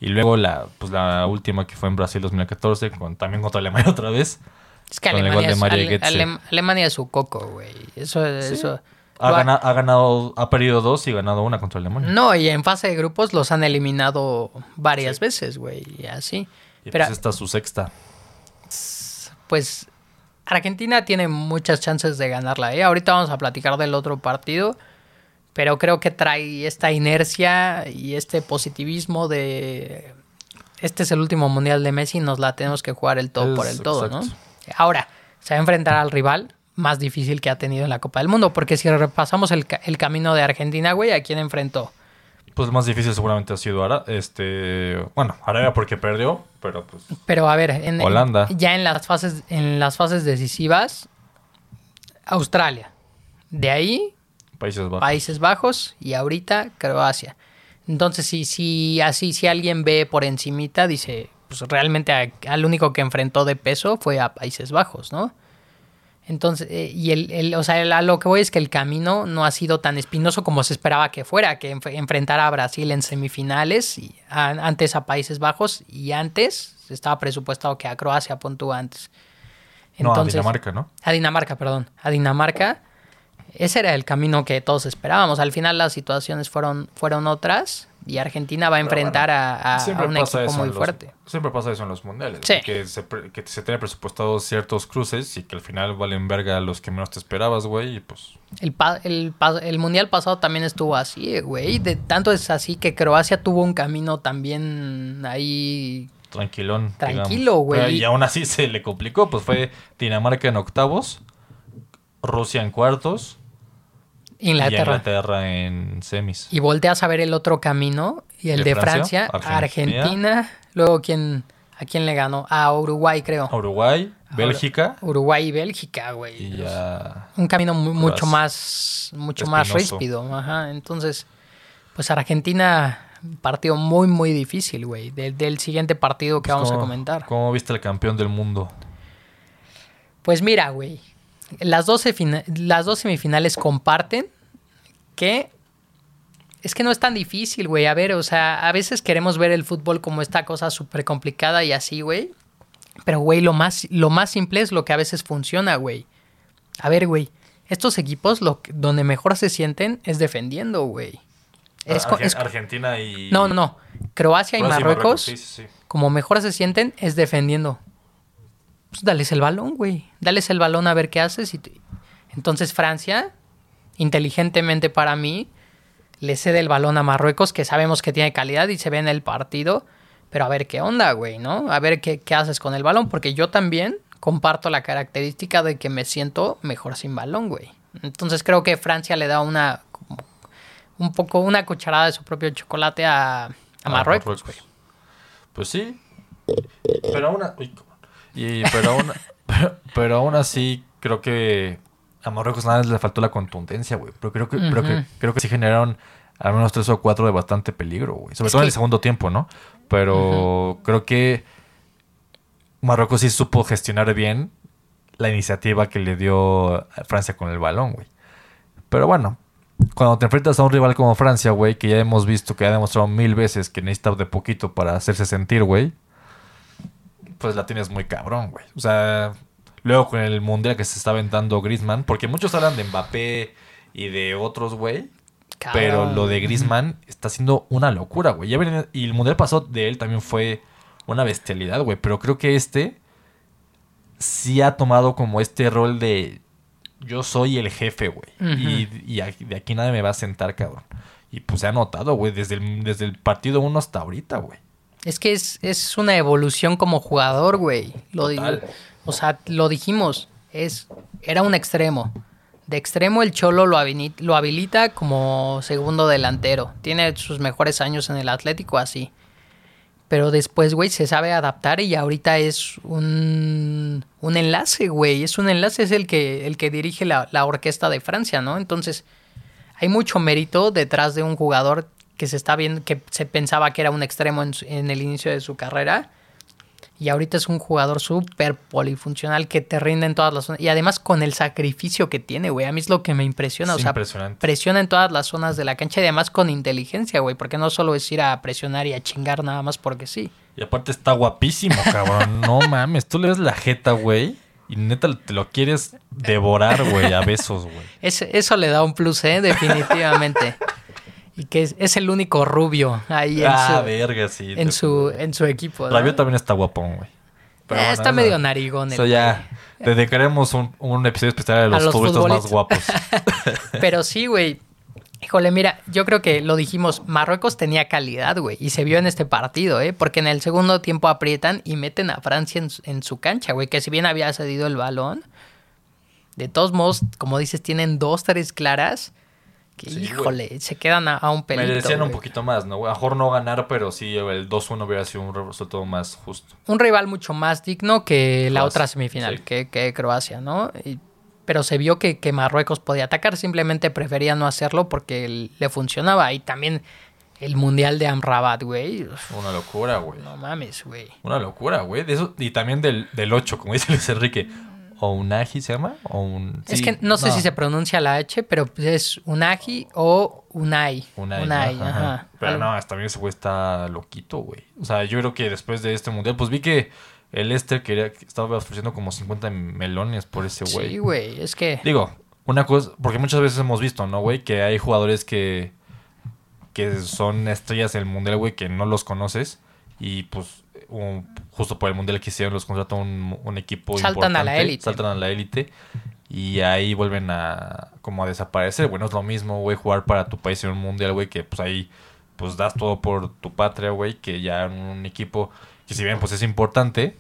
Y luego la, pues la última que fue en Brasil 2014, con, también contra Alemania otra vez. Es que Alemania de es, Ale- Alemania es su coco, güey. Eso, eso. Ha, ganado, ha perdido dos y ganado una contra Alemania. No, y en fase de grupos los han eliminado varias veces, güey, y así. Y Pero, pues esta es su sexta. pues, Argentina tiene muchas chances de ganarla, ¿eh? Ahorita vamos a platicar del otro partido, pero creo que trae esta inercia y este positivismo de... Este es el último mundial de Messi, nos la tenemos que jugar el todo Es- por el todo, ¿no? Ahora, se va a enfrentar al rival más difícil que ha tenido en la Copa del Mundo. Porque si repasamos el, el camino de Argentina, güey, ¿a quién enfrentó? Pues más difícil seguramente ha sido Ara, este, bueno, Arabia porque perdió, pero pues Pero a ver, en, Holanda. ya en las fases, en las fases decisivas, Australia. De ahí, Países Bajos. Países Bajos y ahorita Croacia. Entonces, si, si así, si alguien ve por encimita, dice, pues realmente a- al único que enfrentó de peso fue a Países Bajos, ¿no? Entonces, eh, y el, el- o sea, el- a lo que voy es que el camino no ha sido tan espinoso como se esperaba que fuera, que enf- enfrentara a Brasil en semifinales, y a- antes a Países Bajos y antes estaba presupuestado que a Croacia puntúa antes. no, a Dinamarca, ¿no? A Dinamarca, perdón. A Dinamarca. Ese era el camino que todos esperábamos. Al final las situaciones fueron, fueron otras y Argentina va a enfrentar a, a- a un equipo muy los- fuerte. siempre pasa eso en los mundiales. Sí. Que se, que se tiene presupuestados ciertos cruces y que al final valen verga los que menos te esperabas, güey. Y pues. El, pa- el, pa- el mundial pasado también estuvo así, güey. De tanto es así que Croacia tuvo un camino también ahí. Tranquilón. Tranquilo, güey. Y aún así se le complicó. Pues fue Dinamarca en octavos, Rusia en cuartos y Inglaterra. Inglaterra en semis. Y volteas a ver el otro camino y el ¿De de Francia, Francia? Argentina. Argentina. Luego, ¿quién, ¿a quién le ganó? A Uruguay, creo. Uruguay, Bélgica Uruguay y Bélgica, güey. y ya. un camino mu- mucho más mucho más ríspido ajá entonces pues Argentina partido muy muy difícil güey del, del siguiente partido que vamos a ¿Cómo- comentar ¿Cómo viste el campeón del mundo? pues mira güey las 12 fina- las dos semifinales comparten que es que no es tan difícil, güey. A ver, o sea, a veces queremos ver el fútbol como esta cosa súper complicada y así, güey. Pero, güey, lo más, lo más simple es lo que a veces funciona, güey. A ver, güey. Estos equipos lo donde mejor se sienten es defendiendo, güey. Es, Argentina y. no, no, no. Croacia y Marruecos, Sí, sí, sí. como mejor se sienten, es defendiendo. Pues dales el balón, güey. Dales el balón a ver qué haces. Y te- Entonces Francia, inteligentemente para mí, le cede el balón a Marruecos, que sabemos que tiene calidad y se ve en el partido. Pero a ver qué onda, güey, ¿no? A ver qué, qué haces con el balón. Porque yo también comparto la característica de que me siento mejor sin balón, güey. Entonces creo que Francia le da una... un poco una cucharada de su propio chocolate a, a Ah, Marruecos, güey. Pues sí. Pero aún, pero, aún, pero, pero aún así creo que a Marruecos nada más le faltó la contundencia, güey. Pero creo que, pero que- creo que sí generaron al menos tres o cuatro de bastante peligro, güey. Sobre Es todo en el segundo tiempo, ¿no? Pero creo que Marruecos sí supo gestionar bien la iniciativa que le dio Francia con el balón, güey. Pero bueno, cuando te enfrentas a un rival como Francia, güey, que ya hemos visto que ha demostrado mil veces que necesita de poquito para hacerse sentir, güey, pues la tienes muy cabrón, güey. O sea, luego con el mundial que se está aventando Griezmann, porque muchos hablan de Mbappé y de otros, güey. Pero lo de Griezmann está siendo una locura, güey. Y el mundial pasado de él también fue una bestialidad, güey. Pero creo que este sí ha tomado como este rol de yo soy el jefe, güey. Y, y aquí- de aquí nadie me va a sentar, cabrón. Y pues se ha notado, güey, desde el, desde el partido 1 hasta ahorita, güey. Es que es, es una evolución como jugador, güey. Lo di- Total. O sea, lo dijimos. Es, era un extremo. De extremo el Cholo lo, habilita como segundo delantero. Tiene sus mejores años en el Atlético así. Pero después, güey, se sabe adaptar y ahorita es un, un enlace, güey. Es un enlace, es el que, el que dirige la, la orquesta de Francia, ¿no? Entonces, hay mucho mérito detrás de un jugador que se está viendo, que se pensaba que era un extremo en el inicio de su carrera. Y ahorita es un jugador súper polifuncional que te rinde en todas las zonas. Y además con el sacrificio que tiene, güey. A mí es lo que me impresiona. Es o sea, presiona en todas las zonas de la cancha y además con inteligencia, güey. Porque no solo es ir a presionar y a chingar nada más porque sí. Y aparte está guapísimo, cabrón. No mames, tú le ves la jeta, güey. Y neta te lo quieres devorar, güey, a besos, güey. Es- eso le da un plus, ¿eh? Definitivamente. y que es, es el único rubio ahí en, Ah, su, verga, sí. en, su, en su equipo. ¿no? Rabiot también está guapón, güey. Pero Eh, bueno, está eso- medio narigón. el Eso ya. Dedicaremos un, un episodio especial a los, los futbolistas más guapos. Pero sí, güey. Híjole, mira, yo creo que lo dijimos, Marruecos tenía calidad, güey, y se vio en este partido, ¿eh? Porque en el segundo tiempo aprietan y meten a Francia en su cancha, güey, que si bien había cedido el balón, de todos modos, como dices, tienen dos, tres claras. Que, Sí, güey. híjole, se quedan a, a un pelito. Merecían un poquito más, ¿no? A mejor no ganar, pero sí el 2-1 hubiera sido un resultado más justo. un rival mucho más digno que la Croacia, otra semifinal, sí. que, que Croacia, ¿no? Y- pero se vio que, que Marruecos podía atacar, simplemente prefería no hacerlo porque le funcionaba. Y también el Mundial de Amrabat, güey. Una locura, güey. No mames, güey. Una locura, güey. De eso, y también del, del 8, como dice Luis Enrique. ¿O Unagi se llama? ¿O un... Es sí, que no sé si se pronuncia la H, pero pues es Unagi o Unai. Unai, Unai, ¿no? ajá. Pero no, también ese güey está loquito, güey. O sea, yo creo que después de este mundial, pues vi que el Esther quería, estaba ofreciendo como 50 melones por ese güey. Sí, güey, es que... Digo, una cosa, porque muchas veces hemos visto, ¿no, güey? Que hay jugadores que, que son estrellas del mundial, güey, que no los conoces. Y pues, un- justo por el mundial que hicieron, los contrata un, un equipo Saltan a la importante, élite. Saltan a la élite. Y ahí vuelven a como a desaparecer. Bueno, es lo mismo, güey, jugar para tu país en un mundial, güey, que pues ahí pues das todo por tu patria, güey, que ya un equipo que si bien pues es importante,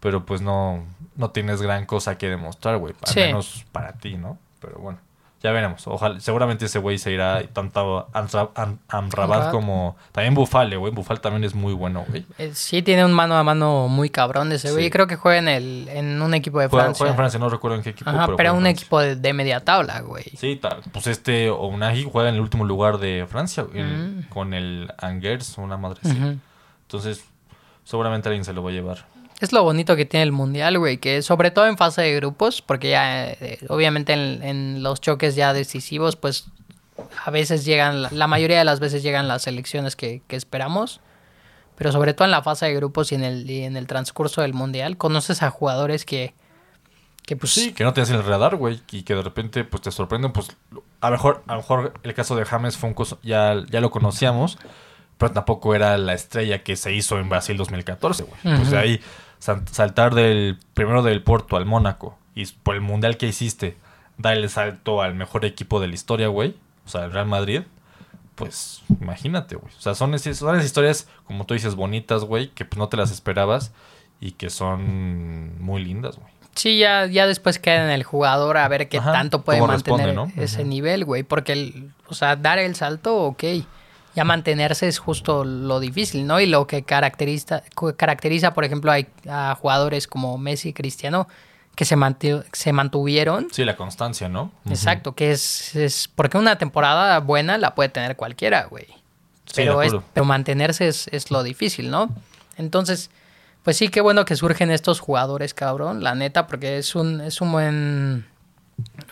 pero pues no, no tienes gran cosa que demostrar, güey. Al Sí. menos para ti, ¿no? Pero bueno, ya veremos. Ojalá, seguramente ese güey se irá tanto a Amra- Am- Amrabat como también Bufale, güey. Bufal también es muy bueno, güey. eh, Sí, tiene un mano a mano muy cabrón ese güey. Sí. Creo que juega en, el, en un equipo de Juega, Francia. juega en Francia, no recuerdo en qué equipo. Ajá, pero, en un equipo de, de media tabla, güey. Sí, tal. Pues este Ounahi juega en el último lugar de Francia, güey, Mm. con el Angers, una madre. Entonces, seguramente alguien se lo va a llevar. Es lo bonito que tiene el mundial, güey, que sobre todo en fase de grupos, porque ya eh, obviamente en, en los choques ya decisivos, pues a veces llegan, la, mayoría de las veces llegan las selecciones que, que esperamos, pero sobre todo en la fase de grupos y en el, y en el transcurso del mundial, conoces a jugadores que, que pues Sí, que no tienes en el radar, güey, y que de repente pues te sorprenden, pues a lo mejor, a lo mejor el caso de James fue un coso, ya, ya lo conocíamos, pero tampoco era la estrella que se hizo en Brasil 2014, güey. Pues Ujú. de ahí saltar del primero del Porto al Mónaco y por el mundial que hiciste, dar el salto al mejor equipo de la historia, güey, o sea, el Real Madrid. Pues imagínate, güey. O sea, son, esas- son esas historias, como tú dices, bonitas, güey, que pues no te las esperabas y que son muy lindas, güey. Sí, ya, ya después queda en el jugador a ver qué Ajá, tanto puede mantener ese nivel, güey. Porque, el, o sea, dar el salto, ok. Ya mantenerse es justo lo difícil, ¿no? Y lo que caracteriza, caracteriza por ejemplo, a, a jugadores como Messi y Cristiano, que se, se mantuvieron. Sí, la constancia, ¿no? Exacto, que es, es... Porque una temporada buena la puede tener cualquiera, güey. Pero, es, pero mantenerse es, es lo difícil, ¿no? Entonces, pues sí, qué bueno que surgen estos jugadores, cabrón, la neta, porque es un, es un buen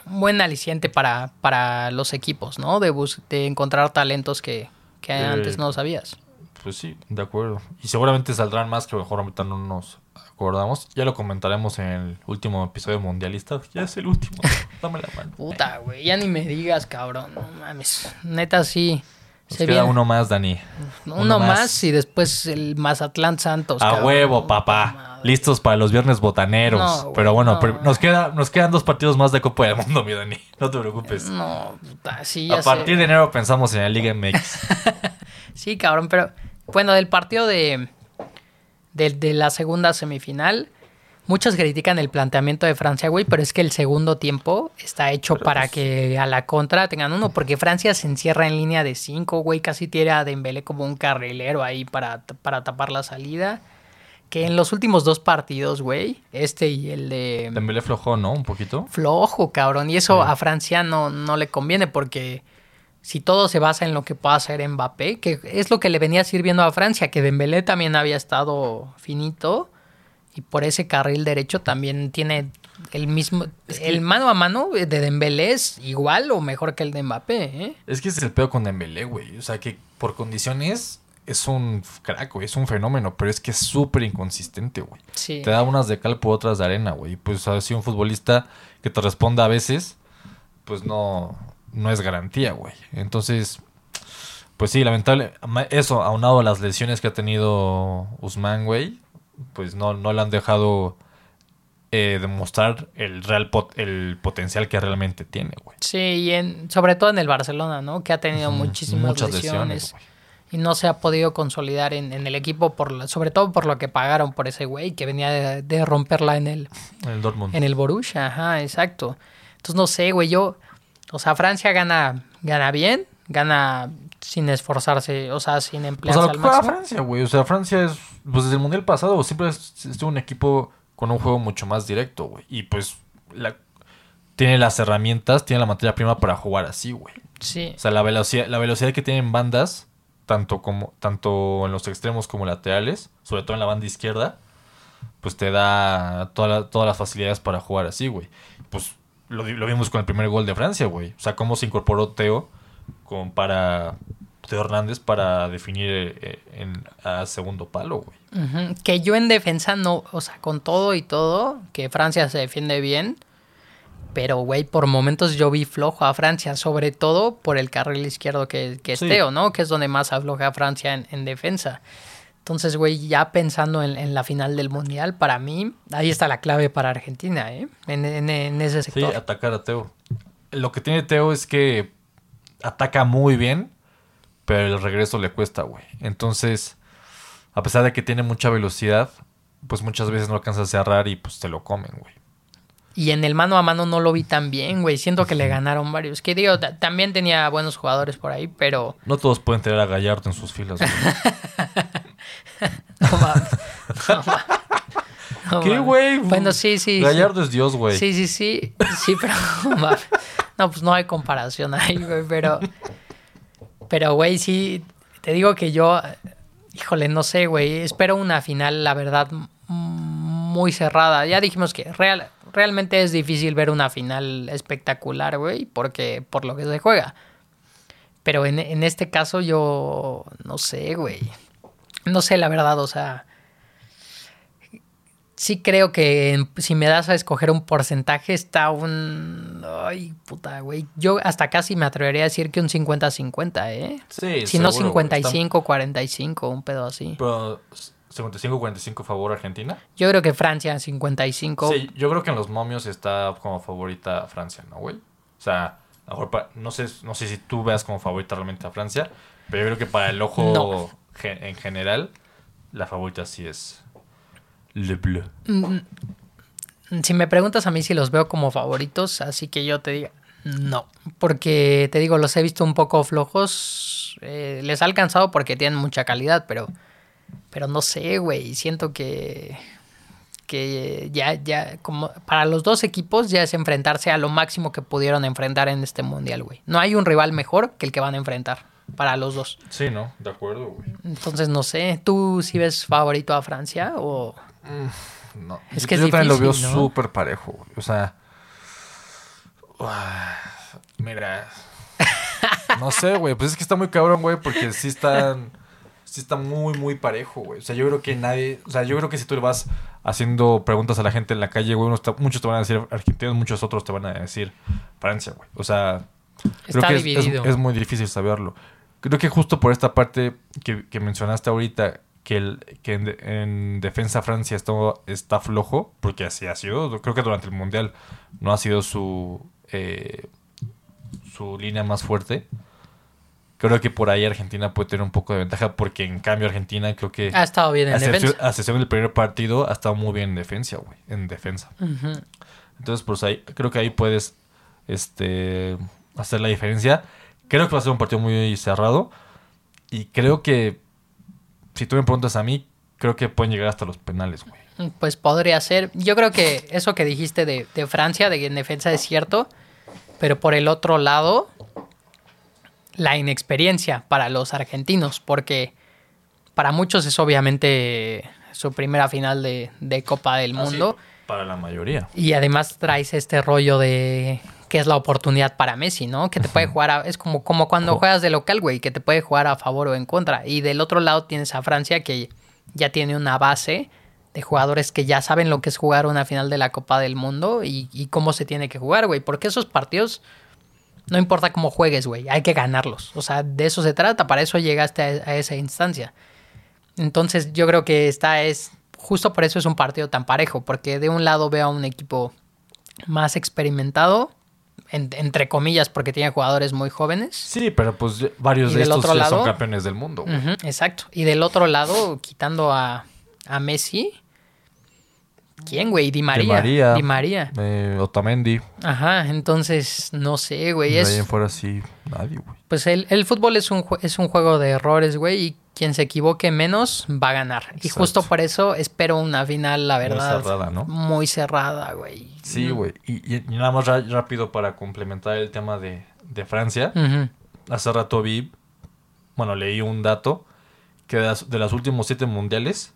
un buen aliciente para, para los equipos, ¿no? De, bus- de encontrar talentos que, que Eh, antes no sabías. Pues sí, de acuerdo. Y seguramente saldrán más que mejor ahorita no nos acordamos. Ya lo comentaremos en el último episodio mundialista. Ya es el último. Dame la mano. Puta, güey, ya ni me digas, cabrón, no mames. Neta, sí. Nos se queda viene- uno más, Dani. uno más. y después el Mazatlán Santos. A huevo, papá. madre. Listos para los viernes botaneros. No, güey, Pero bueno, no. pero nos, queda, nos quedan dos partidos más de Copa del Mundo, mi Dani. No te preocupes. No, puta, sí, ya A partir sé. de enero pensamos en la Liga MX. Sí, cabrón, pero bueno, del partido de, de, de la segunda semifinal, muchos critican el planteamiento de Francia, güey, pero es que el segundo tiempo está hecho Pero, para pues- que a la contra tengan uno, porque Francia se encierra en línea de cinco, güey, casi tira a Dembélé como un carrilero ahí para, para tapar la salida. Que en los últimos dos partidos, güey, este y el de Dembélé flojó, ¿no? Un poquito. flojo, cabrón. Y eso Sí. a Francia no, no le conviene porque si todo se basa en lo que pueda hacer Mbappé, que es lo que le venía sirviendo a Francia, que Dembélé también había estado finito y por ese carril derecho también tiene el mismo... El mano a mano de Dembélé es igual o mejor que el de Mbappé, ¿eh? Es que es el pedo con Dembélé, güey. O sea, que por condiciones es un crack, güey. Es un fenómeno, pero es que es súper inconsistente, güey. Sí. Te da unas de cal por otras de arena, güey. Pues así un futbolista que te responda a veces, pues no, no es garantía, güey. Entonces, pues sí, lamentable. Eso, aunado a las lesiones que ha tenido Usman, güey, pues no, no le han dejado eh, demostrar el real pot- el potencial que realmente tiene, güey. Sí, y en, sobre todo en el Barcelona, ¿no? Que ha tenido muchísimas muchas lesiones. y no se ha podido consolidar en, en el equipo, por la- sobre todo por lo que pagaron por ese güey que venía de, de romperla en el, En el Dortmund. en el Borussia, ajá, exacto. Entonces no sé, güey, yo, o sea, Francia gana, gana bien, gana sin esforzarse, o sea, sin emplearse a lo al que máximo. Francia, güey. O sea, Francia es. Pues desde el mundial pasado siempre es, es un equipo con un juego mucho más directo, güey. Y pues la- tiene las herramientas, tiene la materia prima para jugar así, güey. Sí, O sea, la velocidad, la velocidad que tienen bandas, tanto como tanto en los extremos como laterales, sobre todo en la banda izquierda, pues te da toda la- todas las facilidades para jugar así, güey. Pues lo, lo vimos con el primer gol de Francia, güey. O sea, cómo se incorporó Teo con para Teo Hernández para definir eh, en, a segundo palo, güey. Que yo en defensa no, o sea, con todo y todo, que Francia se defiende bien. Pero, güey, por momentos yo vi flojo a Francia, sobre todo por el carril izquierdo que, que es Sí. Teo, ¿no? Que es donde más afloja Francia en, en defensa. Entonces, güey, ya pensando en, en la final del Mundial, para mí, ahí está la clave para Argentina, ¿eh? En, en- ese Sí, sector. atacar a Teo. Lo que tiene Teo es que ataca muy bien, pero el regreso le cuesta, güey. Entonces, a pesar de que tiene mucha velocidad, pues muchas veces no alcanza a cerrar y pues te lo comen, güey. Y en el mano a mano no lo vi tan bien, güey. Siento que le ganaron varios. Que digo, ta- también tenía buenos jugadores por ahí, pero... No todos pueden tener a Gallardo en sus filas, güey. No mames. No mames. No ¿Qué, güey? Bueno, sí, sí. Gallardo es Dios, güey. Sí, sí, sí. Sí, pero. No, pues no hay comparación ahí, güey. Pero. Pero, güey, sí. Te digo que yo. Híjole, no sé, güey. Espero una final, la verdad, muy cerrada. Ya dijimos que real, realmente es difícil ver una final espectacular, güey, porque por lo que se juega. Pero en, en este caso yo no sé, güey. No sé, la verdad, o sea. Sí creo que si me das a escoger un porcentaje está un... Ay, puta, güey. Yo hasta casi me atrevería a decir que un 50-50, ¿eh? Sí, Si no seguro, güey. 55-45, un pedo así. Pero 55-45 favor Argentina. Yo creo que Francia 55. Sí, yo creo que en los momios está como favorita Francia, ¿no, güey? O sea, a lo mejor no sé, no sé si tú veas como favorita realmente a Francia, pero yo creo que para el ojo No. en general, la favorita sí es Le Bleu. Si me preguntas a mí si los veo como favoritos, así que yo te diga no. Porque te digo, los he visto un poco flojos. eh, les ha alcanzado porque tienen mucha calidad, pero, pero no sé, güey. Siento que, que ya, ya, como para los dos equipos ya es enfrentarse a lo máximo que pudieron enfrentar en este mundial, güey. No hay un rival mejor que el que van a enfrentar para los dos. Sí, ¿no? De acuerdo, güey. Entonces, no sé, ¿tú si ves favorito a Francia o...? No. Es Yo- que es yo también lo veo súper parejo, güey. O sea. Mira. No sé, güey. Pues es que está muy cabrón, güey, porque sí están. Sí está muy, muy parejo, güey. O sea, yo creo que nadie. O sea, yo creo que si tú le vas haciendo preguntas a la gente en la calle, güey, muchos te van a decir Argentina, muchos otros te van a decir Francia, güey. O sea. Creo que es- es, dividido. es muy difícil saberlo. Creo que justo por esta parte que, que mencionaste ahorita, que, el, que en, de- en defensa Francia está, está flojo, porque así ha sido. Creo que durante el Mundial no ha sido su, eh, su línea más fuerte. Creo que por ahí Argentina puede tener un poco de ventaja, porque en cambio Argentina creo que, Ha estado bien en a defensa. a excepción del primer partido, ha estado muy bien en defensa, güey. En defensa. Ujú. Entonces, pues ahí, creo que ahí puedes este, hacer la diferencia. Creo que va a ser un partido muy cerrado. Y creo que, si tú me preguntas a mí, creo que pueden llegar hasta los penales, güey. Pues podría ser. Yo creo que eso que dijiste de, de Francia, de que en defensa es cierto, pero por el otro lado, la inexperiencia para los argentinos, porque para muchos es obviamente su primera final de, de Copa del Mundo. Para la mayoría. Y además traes este rollo de que es la oportunidad para Messi, ¿no? Que te puede jugar a, es como, como cuando juegas de local, güey, que te puede jugar a favor o en contra. Y del otro lado tienes a Francia que ya tiene una base de jugadores que ya saben lo que es jugar una final de la Copa del Mundo y, y cómo se tiene que jugar, güey. Porque esos partidos, no importa cómo juegues, güey, hay que ganarlos. O sea, de eso se trata, para eso llegaste a, a esa instancia. Entonces yo creo que esta es, justo por eso es un partido tan parejo, porque de un lado veo a un equipo más experimentado en- entre comillas, porque tiene jugadores muy jóvenes. Sí, pero pues varios ¿Y de estos otro ya son lado? campeones del mundo. exacto. Y del otro lado, quitando a, a Messi. ¿Quién, güey? Di María. Di María. Di María. Eh, Otamendi. Ajá, entonces, no sé, güey. De ahí en Es, fuera sí, nadie, güey. pues el, el fútbol es un, es un juego de errores, güey. Y quien se equivoque menos va a ganar. Y justo por eso espero una final, la verdad. cerrada, ¿no? Muy cerrada, güey. Sí, güey. Y, nada más rápido para complementar el tema de, de Francia. Hace rato vi, bueno, leí un dato que de las, de los últimos siete mundiales,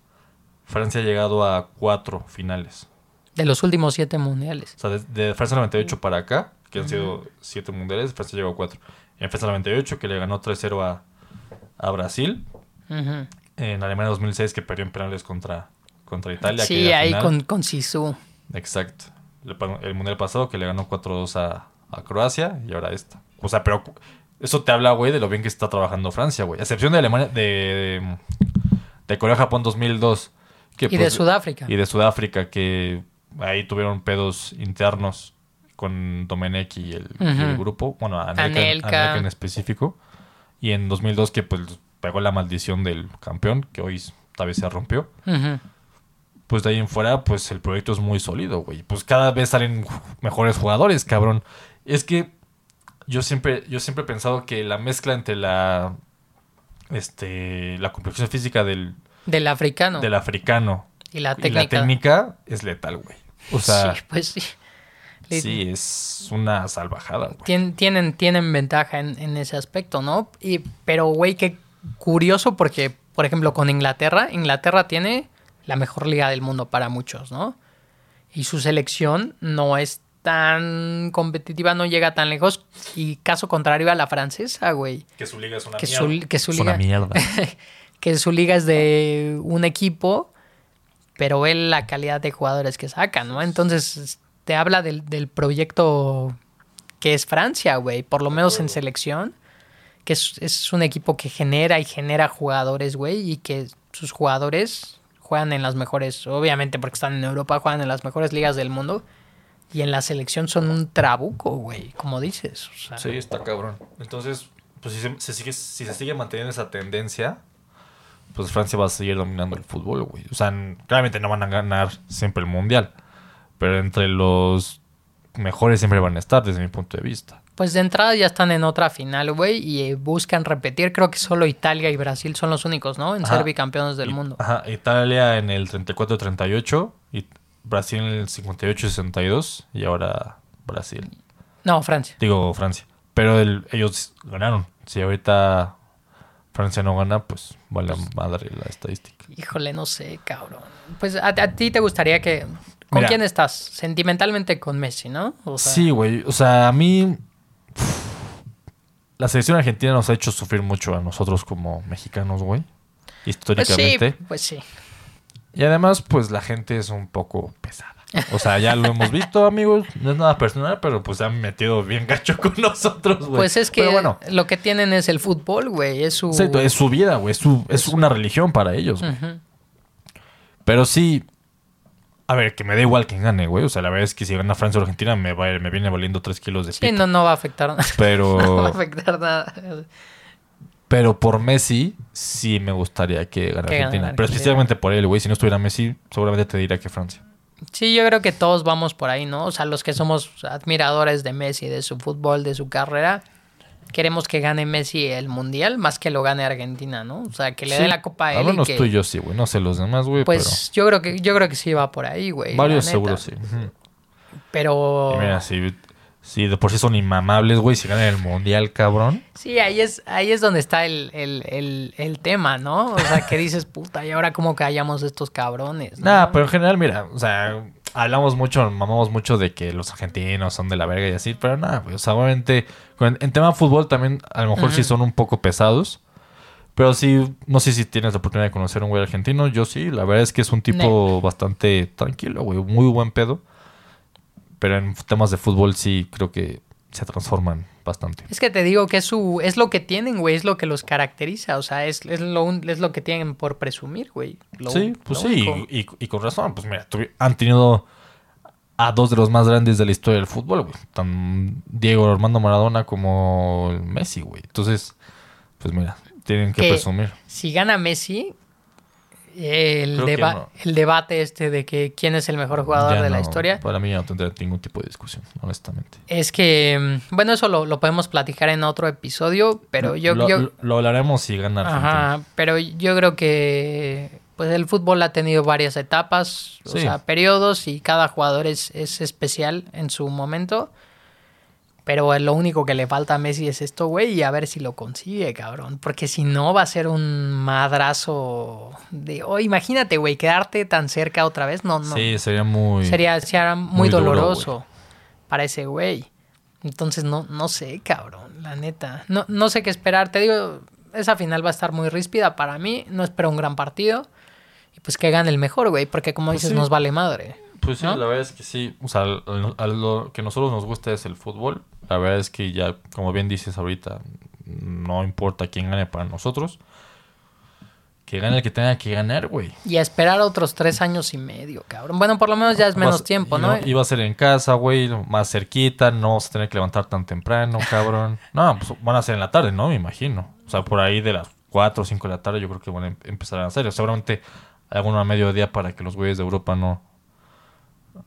Francia ha llegado a cuatro finales. De los últimos siete mundiales. O sea, de, de Francia 98 para acá, que han sido siete mundiales, Francia llegó a cuatro. En Francia 98, que le ganó 3-0 a, a Brasil. En Alemania 2006, que perdió en penales contra, contra Italia. Sí, ahí final. con, con Sisu. Exacto. El, mundial pasado que le ganó 4-2 a, a Croacia y ahora esta. O sea, pero eso te habla, güey, de lo bien que está trabajando Francia, güey. A excepción de Alemania, de, de, Corea-Japón 2002. Que, Y de pues, Sudáfrica. Y de Sudáfrica, que ahí tuvieron pedos internos con Domenech y el, grupo. Bueno, Anelka, Anelka. Anelka en específico. Y en 2002 que pues pegó la maldición del campeón, que hoy tal vez se rompió pues de ahí en fuera, pues el proyecto es muy sólido, güey. Pues cada vez salen mejores jugadores, cabrón. Es que yo siempre, yo siempre he pensado que la mezcla entre la, este, la complexión física del, Del africano. del africano y la y técnica. la técnica es letal, güey. O sea, sí, pues sí. Sí, es una salvajada, güey. Tien- tienen, tienen ventaja en, en ese aspecto, ¿no? Y, pero, güey, qué curioso porque, por ejemplo, con Inglaterra, Inglaterra tiene la mejor liga del mundo para muchos, ¿no? Y su selección no es tan competitiva, no llega tan lejos. Y caso contrario a la francesa, güey. Que su liga es una Que su- mierda. que su es una liga- mierda. Que su liga es de un equipo, pero ve la calidad de jugadores que sacan, ¿no? Entonces, te habla del, del proyecto que es Francia, güey, por lo menos en selección, que es, es un equipo que genera y genera jugadores, güey, y que sus jugadores juegan en las mejores, obviamente porque están en Europa, juegan en las mejores ligas del mundo, y en la selección son un trabuco, güey, como dices. o sea, Sí, está cabrón. Entonces, pues si se, se sigue, si se sigue manteniendo esa tendencia, pues Francia va a seguir dominando el fútbol, güey. O sea, claramente no van a ganar siempre el mundial, pero entre los mejores siempre van a estar, desde mi punto de vista. Pues de entrada ya están en otra final, güey, y eh, buscan repetir. Creo que solo Italia y Brasil son los únicos, ¿no? En Ajá. ser bicampeones del mundo. Ajá, Italia en el 34-38, y Brasil en el 58-62, y ahora Brasil. No, Francia. Digo, Francia. Pero el- ellos ganaron. Si ahorita Francia no gana, pues vale madre la estadística. Híjole, no sé, cabrón. Pues a, a ti te gustaría que... ¿Con Mira. quién estás? Sentimentalmente con Messi, ¿no? O sea, Sí, güey. O sea, a mí. La selección argentina nos ha hecho sufrir mucho a nosotros como mexicanos, güey. Sí, Históricamente. pues sí. Y además, pues la gente es un poco pesada. O sea, ya lo hemos visto, amigos. No es nada personal, pero pues se han metido bien gacho con nosotros, güey. Pues es que bueno, lo que tienen es el fútbol, güey. Es su... exacto, es su vida, güey. Es, su- es una religión para ellos. Pero sí. A ver, que me da igual quién gane, güey. O sea, la verdad es que si gana Francia o Argentina me, va, me viene valiendo 3 kilos de Sí, pito. no, no va a afectar nada. Pero. No va a afectar nada. Pero por Messi, sí me gustaría que ganara Argentina. Pero especialmente por él, güey. Si no estuviera Messi, seguramente te diría que Francia. Sí, yo creo que todos vamos por ahí, ¿no? O sea, los que somos admiradores de Messi, de su fútbol, de su carrera, queremos que gane Messi el Mundial más que lo gane Argentina, ¿no? O sea, que le Sí, den la copa a él menos que... tú y yo sí, güey. No sé los demás, güey. Pues yo creo que yo creo que sí va por ahí, güey. varios seguro sí. Pero Y mira, si, si de por sí son inmamables, güey. Si ganan el mundial, cabrón. sí, ahí es ahí es donde está el, el, el, el tema, ¿no? O sea, que dices, puta, ¿y ahora cómo callamos estos cabrones? ¿no? Nah, pero en general, mira, o sea, hablamos mucho, mamamos mucho de que los argentinos son de la verga y así, pero nada, güey, o sea, obviamente, con- en tema fútbol también a lo mejor sí son un poco pesados, pero sí, no sé si tienes la oportunidad de conocer a un güey argentino, yo sí, la verdad es que es un tipo bastante tranquilo, güey, muy buen pedo, pero en temas de fútbol sí creo que se transforman bastante. Es que te digo que es su es lo que tienen, güey, es lo que los caracteriza, o sea, es, es lo un- es lo que tienen por presumir, güey. Lo- sí, pues sí, y, y- y con razón, pues mira, han tenido a dos de los más grandes de la historia del fútbol, güey. Tan Diego Armando Maradona como Messi, güey. Entonces, pues mira, tienen que Que presumir. Si gana Messi, el, Creo que deba- no. el debate este de que quién es el mejor jugador Ya de la historia Para mí ya no tendría ningún tipo de discusión, honestamente. es que, mm, bueno, eso lo, lo podemos platicar en otro episodio, pero yo... lo, yo lo- hablaremos si gana Argentina. Ajá, pero yo creo que pues el fútbol ha tenido varias etapas, o sea, periodos y cada jugador es, es especial en su momento. Pero lo único que le falta a Messi es esto, güey, y a ver si lo consigue, cabrón. Porque si no, va a ser un madrazo de... Oh, imagínate, güey, quedarte tan cerca otra vez. No, no. Sí, sería muy... Sería, sería muy, muy duro, doloroso para ese güey. Entonces, no, no sé, cabrón, la neta. No, no sé qué esperar. Te digo, esa final va a estar muy ríspida para mí. No espero un gran partido. Y pues que gane el mejor, güey, porque como Pues dices, sí. nos vale madre. Pues sí, ¿no? la verdad es que sí. O sea, a lo que a nosotros nos gusta es el fútbol. La verdad es que ya, como bien dices ahorita, no importa quién gane para nosotros. Que gane el que tenga que ganar, güey. Y a esperar otros tres años y medio, cabrón. Bueno, por lo menos ya es menos Vas- tiempo, ¿no? Iba a ser en casa, güey, más cerquita, no vas a tener que levantar tan temprano, cabrón. No, pues van a ser en la tarde, ¿no? Me imagino. O sea, por ahí de las 4 o 5 de la tarde yo creo que van a em- empezar a hacer. Seguramente alguno a mediodía para que los güeyes de Europa no,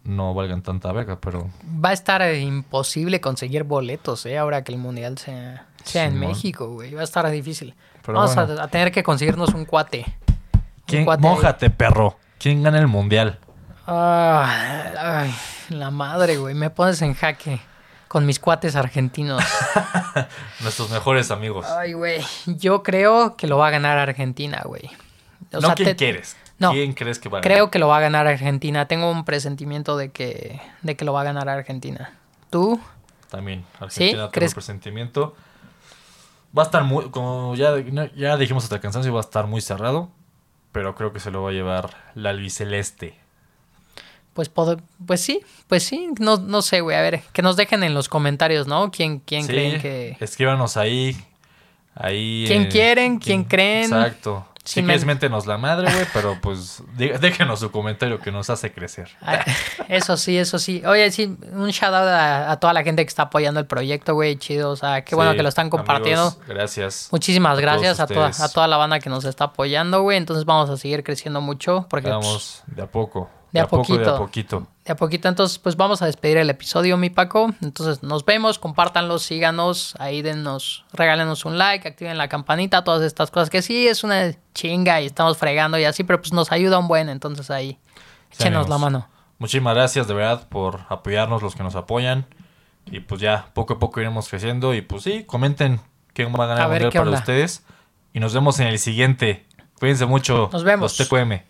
no valgan tanta verga, pero... Va a estar eh, imposible conseguir boletos, ¿eh? Ahora que el mundial sea, sea en. México, güey. Va a estar difícil. Pero Vamos a- bueno. a, tener que conseguirnos un cuate. Un ¿Quién, cuate ahí. mójate, perro. ¿Quién gana el mundial? Ah, ay, la madre, güey. Me pones en jaque con mis cuates argentinos. Nuestros mejores amigos. Ay, güey. Yo creo que lo va a ganar Argentina, güey. O no, sea, ¿quién te- quieres? No. ¿Quién crees que va a Creo ganar? que lo va a ganar Argentina. Tengo un presentimiento de que, de que lo va a ganar Argentina. ¿Tú? También. Argentina tengo ¿Crees? presentimiento. Va a estar muy, como ya, ya dijimos hasta el cansancio, va a estar muy cerrado. Pero creo que se lo va a llevar la albiceleste. Pues, pues sí, pues sí. No, no sé, güey. A ver, que nos dejen en los comentarios, ¿no? ¿Quién, quién Sí, creen que...? Escríbanos ahí. ahí ¿Quién eh, quieren? ¿Quién creen? Exacto. Si quieres, méntenos la madre, güey, pero pues déjenos su comentario que nos hace crecer. Eso sí, eso sí. Oye, sí, un shout out a, a toda la gente que está apoyando el proyecto, güey, chido. O sea, qué bueno que lo están compartiendo. amigos, gracias. Muchísimas a gracias a todos toda, a toda la banda que nos está apoyando, güey. Entonces vamos a seguir creciendo mucho porque pues, Vamos de a poco. De a poco, de poquito. a poquito. de a poquito. Entonces, pues vamos a despedir el episodio, mi Paco. Entonces, nos vemos, compártanlo, síganos, ahí denos, regálenos un like, activen la campanita, todas estas cosas que sí es una chinga y estamos fregando y así, pero pues nos ayuda un buen. Entonces ahí, Sí, échenos amigos. la mano. Muchísimas gracias de verdad por apoyarnos, los que nos apoyan. Y pues ya, poco a poco iremos creciendo. Y pues sí, comenten quién va a ganar A el mundial para onda. ustedes. Y nos vemos en el siguiente. Cuídense mucho. Nos vemos. Los TQM.